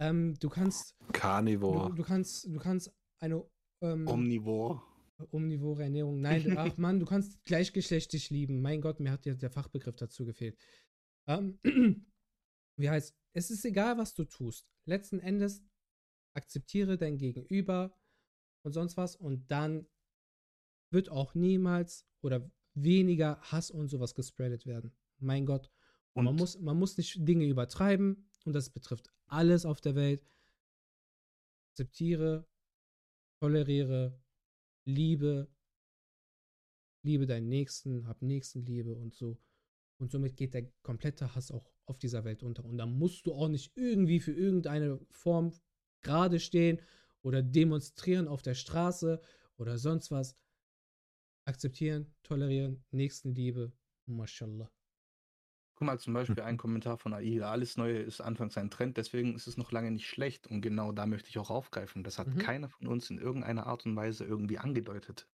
Speaker 2: Ähm, du kannst.
Speaker 1: Carnivore.
Speaker 2: Du, du, kannst, du kannst eine. Ähm,
Speaker 3: Omnivore.
Speaker 2: Omnivore Ernährung. Nein, ach Mann, du kannst gleichgeschlechtlich lieben. Mein Gott, mir hat ja der Fachbegriff dazu gefehlt. Ähm, wie heißt, es ist egal, was du tust. Letzten Endes akzeptiere dein Gegenüber und sonst was und dann wird auch niemals oder weniger Hass und sowas gespreadet werden. Mein Gott. Und man muss, man muss nicht Dinge übertreiben und das betrifft alles auf der Welt. Akzeptiere, toleriere, liebe, liebe deinen Nächsten, hab Nächstenliebe und so. Und somit geht der komplette Hass auch auf dieser Welt unter. Und da musst du auch nicht irgendwie für irgendeine Form gerade stehen oder demonstrieren auf der Straße oder sonst was. Akzeptieren, tolerieren, Nächstenliebe, mashallah.
Speaker 3: Guck mal, zum Beispiel ein Kommentar von AI. Alles Neue ist anfangs ein Trend, deswegen ist es noch lange nicht schlecht. Und genau da möchte ich auch aufgreifen. Das hat mhm. keiner von uns in irgendeiner Art und Weise irgendwie angedeutet.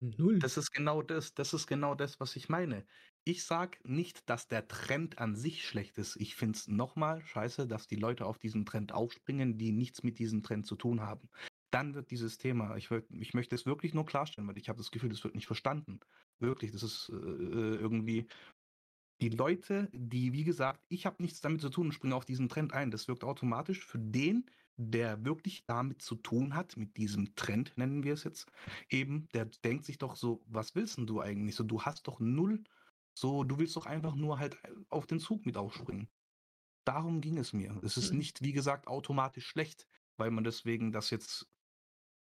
Speaker 3: Null. Das ist genau das. Das ist genau das, was ich meine. Ich sag nicht, dass der Trend an sich schlecht ist. Ich finde es nochmal scheiße, dass die Leute auf diesen Trend aufspringen, die nichts mit diesem Trend zu tun haben. Dann wird dieses Thema, ich, ich möchte es wirklich nur klarstellen, weil ich habe das Gefühl, das wird nicht verstanden. Wirklich, das ist äh, äh irgendwie die Leute, die, wie gesagt, ich habe nichts damit zu tun und springe auf diesen Trend ein. Das wirkt automatisch für den, der wirklich damit zu tun hat, mit diesem Trend, nennen wir es jetzt, eben, der denkt sich doch so, was willst denn du eigentlich? So, du hast doch null, so, du willst doch einfach nur halt auf den Zug mit aufspringen. Darum ging es mir. Es ist mhm. nicht, wie gesagt, automatisch schlecht, weil man deswegen das jetzt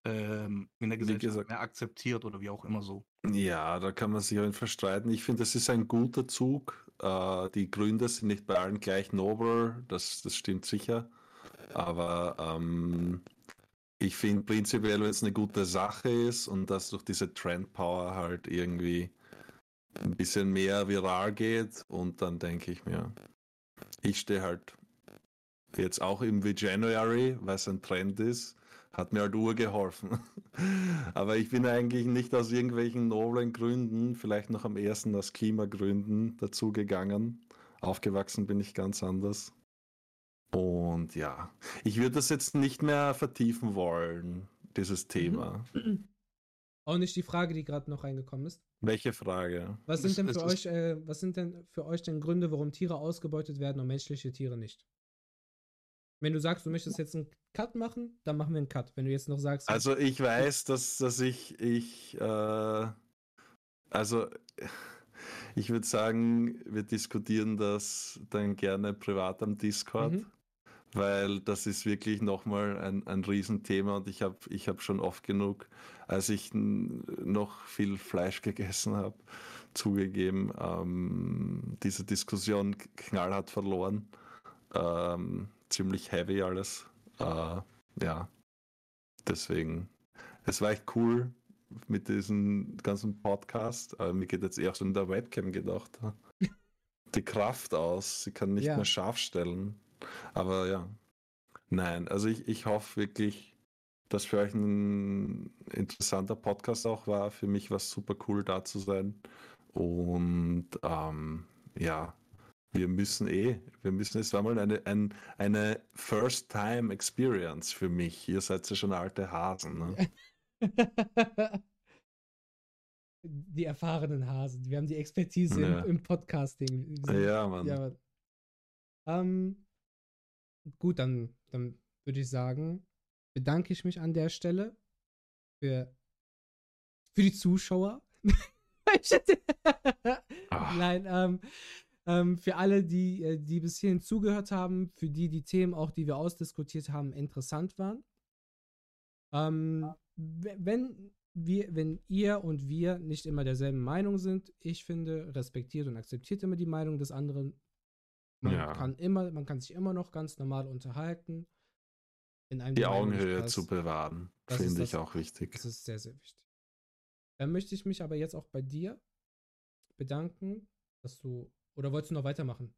Speaker 3: ähm, in der Gesellschaft mehr akzeptiert oder wie auch immer so.
Speaker 1: Ja, da kann man sich auch verstreiten. Ich finde, das ist ein guter Zug. Äh, die Gründe sind nicht bei allen gleich nobel, das, das stimmt sicher. Aber ähm, ich finde prinzipiell, wenn es eine gute Sache ist und dass durch diese Trend Power halt irgendwie ein bisschen mehr viral geht und dann denke ich mir, ich stehe halt jetzt auch im January, weil es ein Trend ist, hat mir halt urgeholfen. Aber ich bin eigentlich nicht aus irgendwelchen noblen Gründen, vielleicht noch am ersten aus Klimagründen dazugegangen. Aufgewachsen bin ich ganz anders. Und ja, ich würde das jetzt nicht mehr vertiefen wollen, dieses mhm. Thema.
Speaker 2: Auch nicht die Frage, die gerade noch reingekommen ist.
Speaker 1: Welche Frage?
Speaker 2: Was sind denn für euch, äh, was sind denn für euch denn Gründe, warum Tiere ausgebeutet werden und menschliche Tiere nicht? Wenn du sagst, du möchtest jetzt einen Cut machen, dann machen wir einen Cut. Wenn du jetzt noch sagst.
Speaker 1: Also ich weiß, dass, dass ich, ich, äh, also ich würde sagen, wir diskutieren das dann gerne privat am Discord. Mhm weil das ist wirklich nochmal ein, ein Riesenthema und ich habe ich hab schon oft genug, als ich noch viel Fleisch gegessen habe, zugegeben, ähm, diese Diskussion knallhart verloren. Ähm, ziemlich heavy alles. Äh, ja, deswegen, es war echt cool mit diesem ganzen Podcast. Äh, mir geht jetzt eher so in der Webcam gedacht. Die Kraft aus, sie kann nicht ja. mehr scharf stellen. Aber ja, nein, also ich, ich hoffe wirklich, dass für euch ein interessanter Podcast auch war. Für mich war es super cool, da zu sein. Und ähm, ja, wir müssen eh, wir müssen, es war mal eine, ein, eine First-Time-Experience für mich. Ihr seid ja schon alte Hasen. Ne?
Speaker 2: die erfahrenen Hasen. Wir haben die Expertise ja. im, im, Podcasting.
Speaker 1: Ja, Mann. Ja,
Speaker 2: ähm, gut, dann, dann würde ich sagen, bedanke ich mich an der Stelle für, für die Zuschauer. Nein, ähm, ähm, für alle, die, äh, die bis hierhin zugehört haben, für die die Themen auch, die wir ausdiskutiert haben, interessant waren. Ähm, wenn wir, wenn ihr und wir nicht immer derselben Meinung sind, ich finde, respektiert und akzeptiert immer die Meinung des anderen. Man ja. kann immer, man kann sich immer noch ganz normal unterhalten.
Speaker 1: die Augenhöhe zu bewahren, finde ich auch wichtig.
Speaker 2: Das ist sehr, sehr wichtig. Dann möchte ich mich aber jetzt auch bei dir bedanken, dass du. Oder wolltest du noch weitermachen?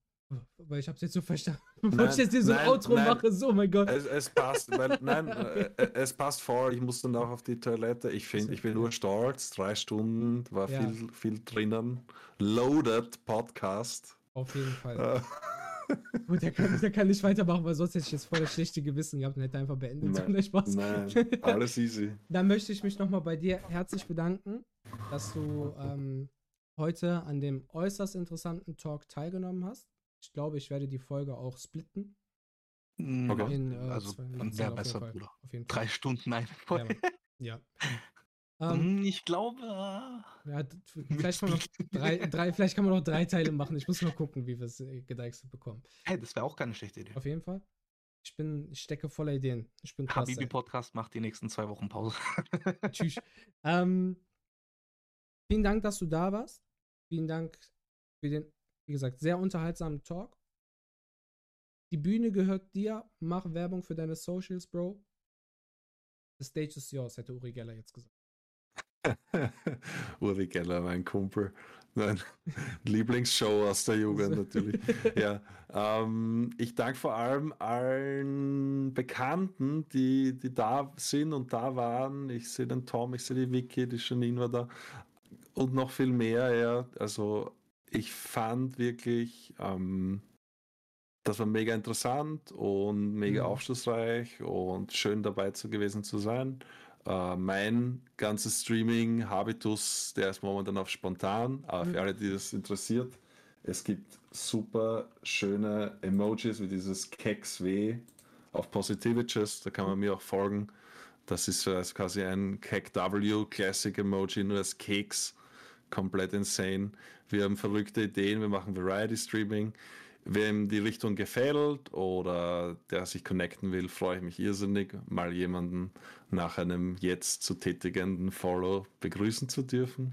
Speaker 2: Weil ich hab's jetzt so verstanden. Bevor ich jetzt hier so ein Outro nein, mache, so, oh mein Gott.
Speaker 1: Es, es passt, weil, nein, okay. Äh, es passt vor, ich muss dann auch auf die Toilette. Ich finde, ich bin nur stolz, drei Stunden, war ja. viel, viel drinnen. Loaded Podcast.
Speaker 2: Auf jeden Fall. Gut, der kann, der kann nicht weitermachen, weil sonst hätte ich jetzt voll das schlechte Gewissen gehabt und hätte einfach beendet.
Speaker 1: Nein, Spaß. nein alles easy.
Speaker 2: Dann möchte ich mich nochmal bei dir herzlich bedanken, dass du ähm, heute an dem äußerst interessanten Talk teilgenommen hast. Ich glaube, ich werde die Folge auch splitten.
Speaker 3: Hm, okay. In, äh, also sehr besser, Bruder. Drei Stunden eine Folge.
Speaker 2: Ja.
Speaker 3: ja. Ähm, ich glaube.
Speaker 2: Ja, vielleicht kann, man noch drei, drei, vielleicht kann man noch drei Teile machen. Ich muss noch gucken, wie wir es äh, gedeichselt bekommen.
Speaker 3: Hey, das wäre auch keine schlechte Idee.
Speaker 2: Auf jeden Fall. Ich bin, ich stecke voller Ideen. Ich bin krass.
Speaker 3: Habibi Podcast macht die nächsten zwei Wochen Pause.
Speaker 2: Tschüss. Ähm, vielen Dank, dass du da warst. Vielen Dank für den, wie gesagt, sehr unterhaltsamen Talk. Die Bühne gehört dir. Mach Werbung für deine Socials, Bro. The stage is yours, hätte Uri Geller jetzt gesagt.
Speaker 1: Uri Geller, mein Kumpel. Nein, Lieblingsshow aus der Jugend natürlich. ja, ähm, ich danke vor allem allen Bekannten, die, die da sind und da waren. Ich sehe den Tom, ich sehe die Vicky, die Janine war da und noch viel mehr. Ja, also ich fand wirklich, ähm, das war mega interessant und mega mhm. aufschlussreich und schön dabei zu gewesen zu sein. Äh, mein ganzes Streaming-Habitus, der ist momentan auf spontan, aber mhm. für alle, die das interessiert, es gibt super schöne Emojis wie dieses Keks W auf Positivities, da kann man mir auch folgen. Das ist also quasi ein Kek W Classic Emoji, nur als Keks komplett insane. Wir haben verrückte Ideen, wir machen Variety Streaming. Wem die Richtung gefällt oder der sich connecten will, freue ich mich irrsinnig, mal jemanden nach einem jetzt zu tätigenden Follow begrüßen zu dürfen.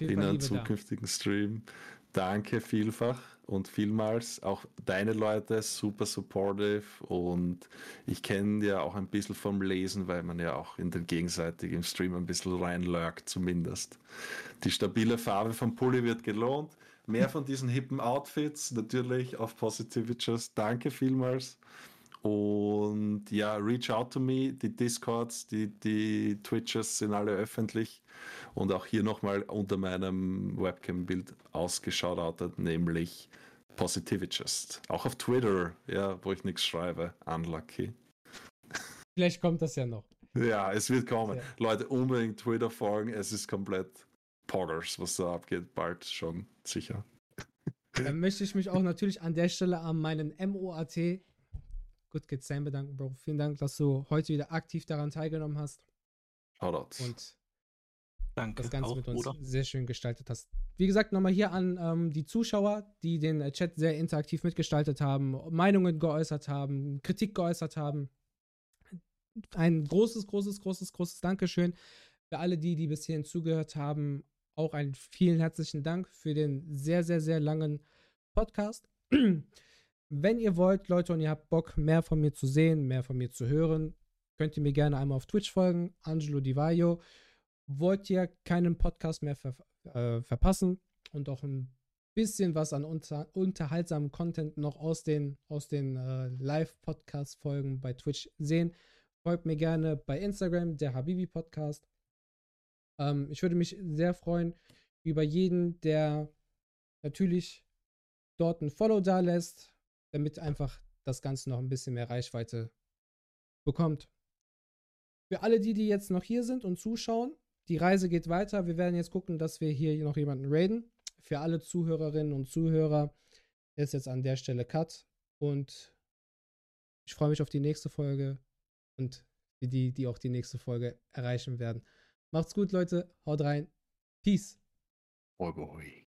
Speaker 1: in einem zukünftigen da. Stream. Danke vielfach und vielmals. Auch deine Leute, super supportive und ich kenne ja auch ein bisschen vom Lesen, weil man ja auch in den gegenseitigen Stream ein bisschen reinlurkt, zumindest. Die stabile Farbe vom Pulli wird gelohnt. Mehr von diesen hippen Outfits, natürlich auf Positivities. Danke vielmals. Und ja, reach out to me. Die Discords, die, die Twitches sind alle öffentlich. Und auch hier nochmal unter meinem Webcam-Bild ausgeschaut, nämlich Positivist. Auch auf Twitter, ja, wo ich nichts schreibe. Unlucky.
Speaker 2: Vielleicht kommt das ja noch.
Speaker 1: Ja, es wird kommen. Ja. Leute, unbedingt Twitter folgen. Es ist komplett Poggers, was da abgeht. Bald schon, sicher.
Speaker 2: Dann möchte ich mich auch natürlich an der Stelle an meinen MOAT Good Kid Sam bedanken, Bro. Vielen Dank, dass du heute wieder aktiv daran teilgenommen hast.
Speaker 1: Shoutouts.
Speaker 2: Und Danke, das Ganze auch, mit uns Bruder. sehr schön gestaltet hast. Wie gesagt, nochmal hier an ähm, die Zuschauer, die den Chat sehr interaktiv mitgestaltet haben, Meinungen geäußert haben, Kritik geäußert haben. Ein großes, großes, großes, großes Dankeschön für alle die, die bis hierhin zugehört haben. Auch einen vielen herzlichen Dank für den sehr, sehr, sehr langen Podcast. Wenn ihr wollt, Leute, und ihr habt Bock, mehr von mir zu sehen, mehr von mir zu hören, könnt ihr mir gerne einmal auf Twitch folgen, Angelo Di Vaio wollt ihr keinen Podcast mehr ver äh, verpassen und auch ein bisschen was an unter unterhaltsamen Content noch aus den, aus den äh, Live-Podcast-Folgen bei Twitch sehen, folgt mir gerne bei Instagram, der Habibi Podcast. Ähm, ich würde mich sehr freuen über jeden, der natürlich dort ein Follow da lässt, damit einfach das Ganze noch ein bisschen mehr Reichweite bekommt. Für alle die, die jetzt noch hier sind und zuschauen, die Reise geht weiter. Wir werden jetzt gucken, dass wir hier noch jemanden raiden. Für alle Zuhörerinnen und Zuhörer ist jetzt an der Stelle Cut. Und ich freue mich auf die nächste Folge und die, die auch die nächste Folge erreichen werden. Macht's gut, Leute. Haut rein. Peace.
Speaker 1: Boy, boy.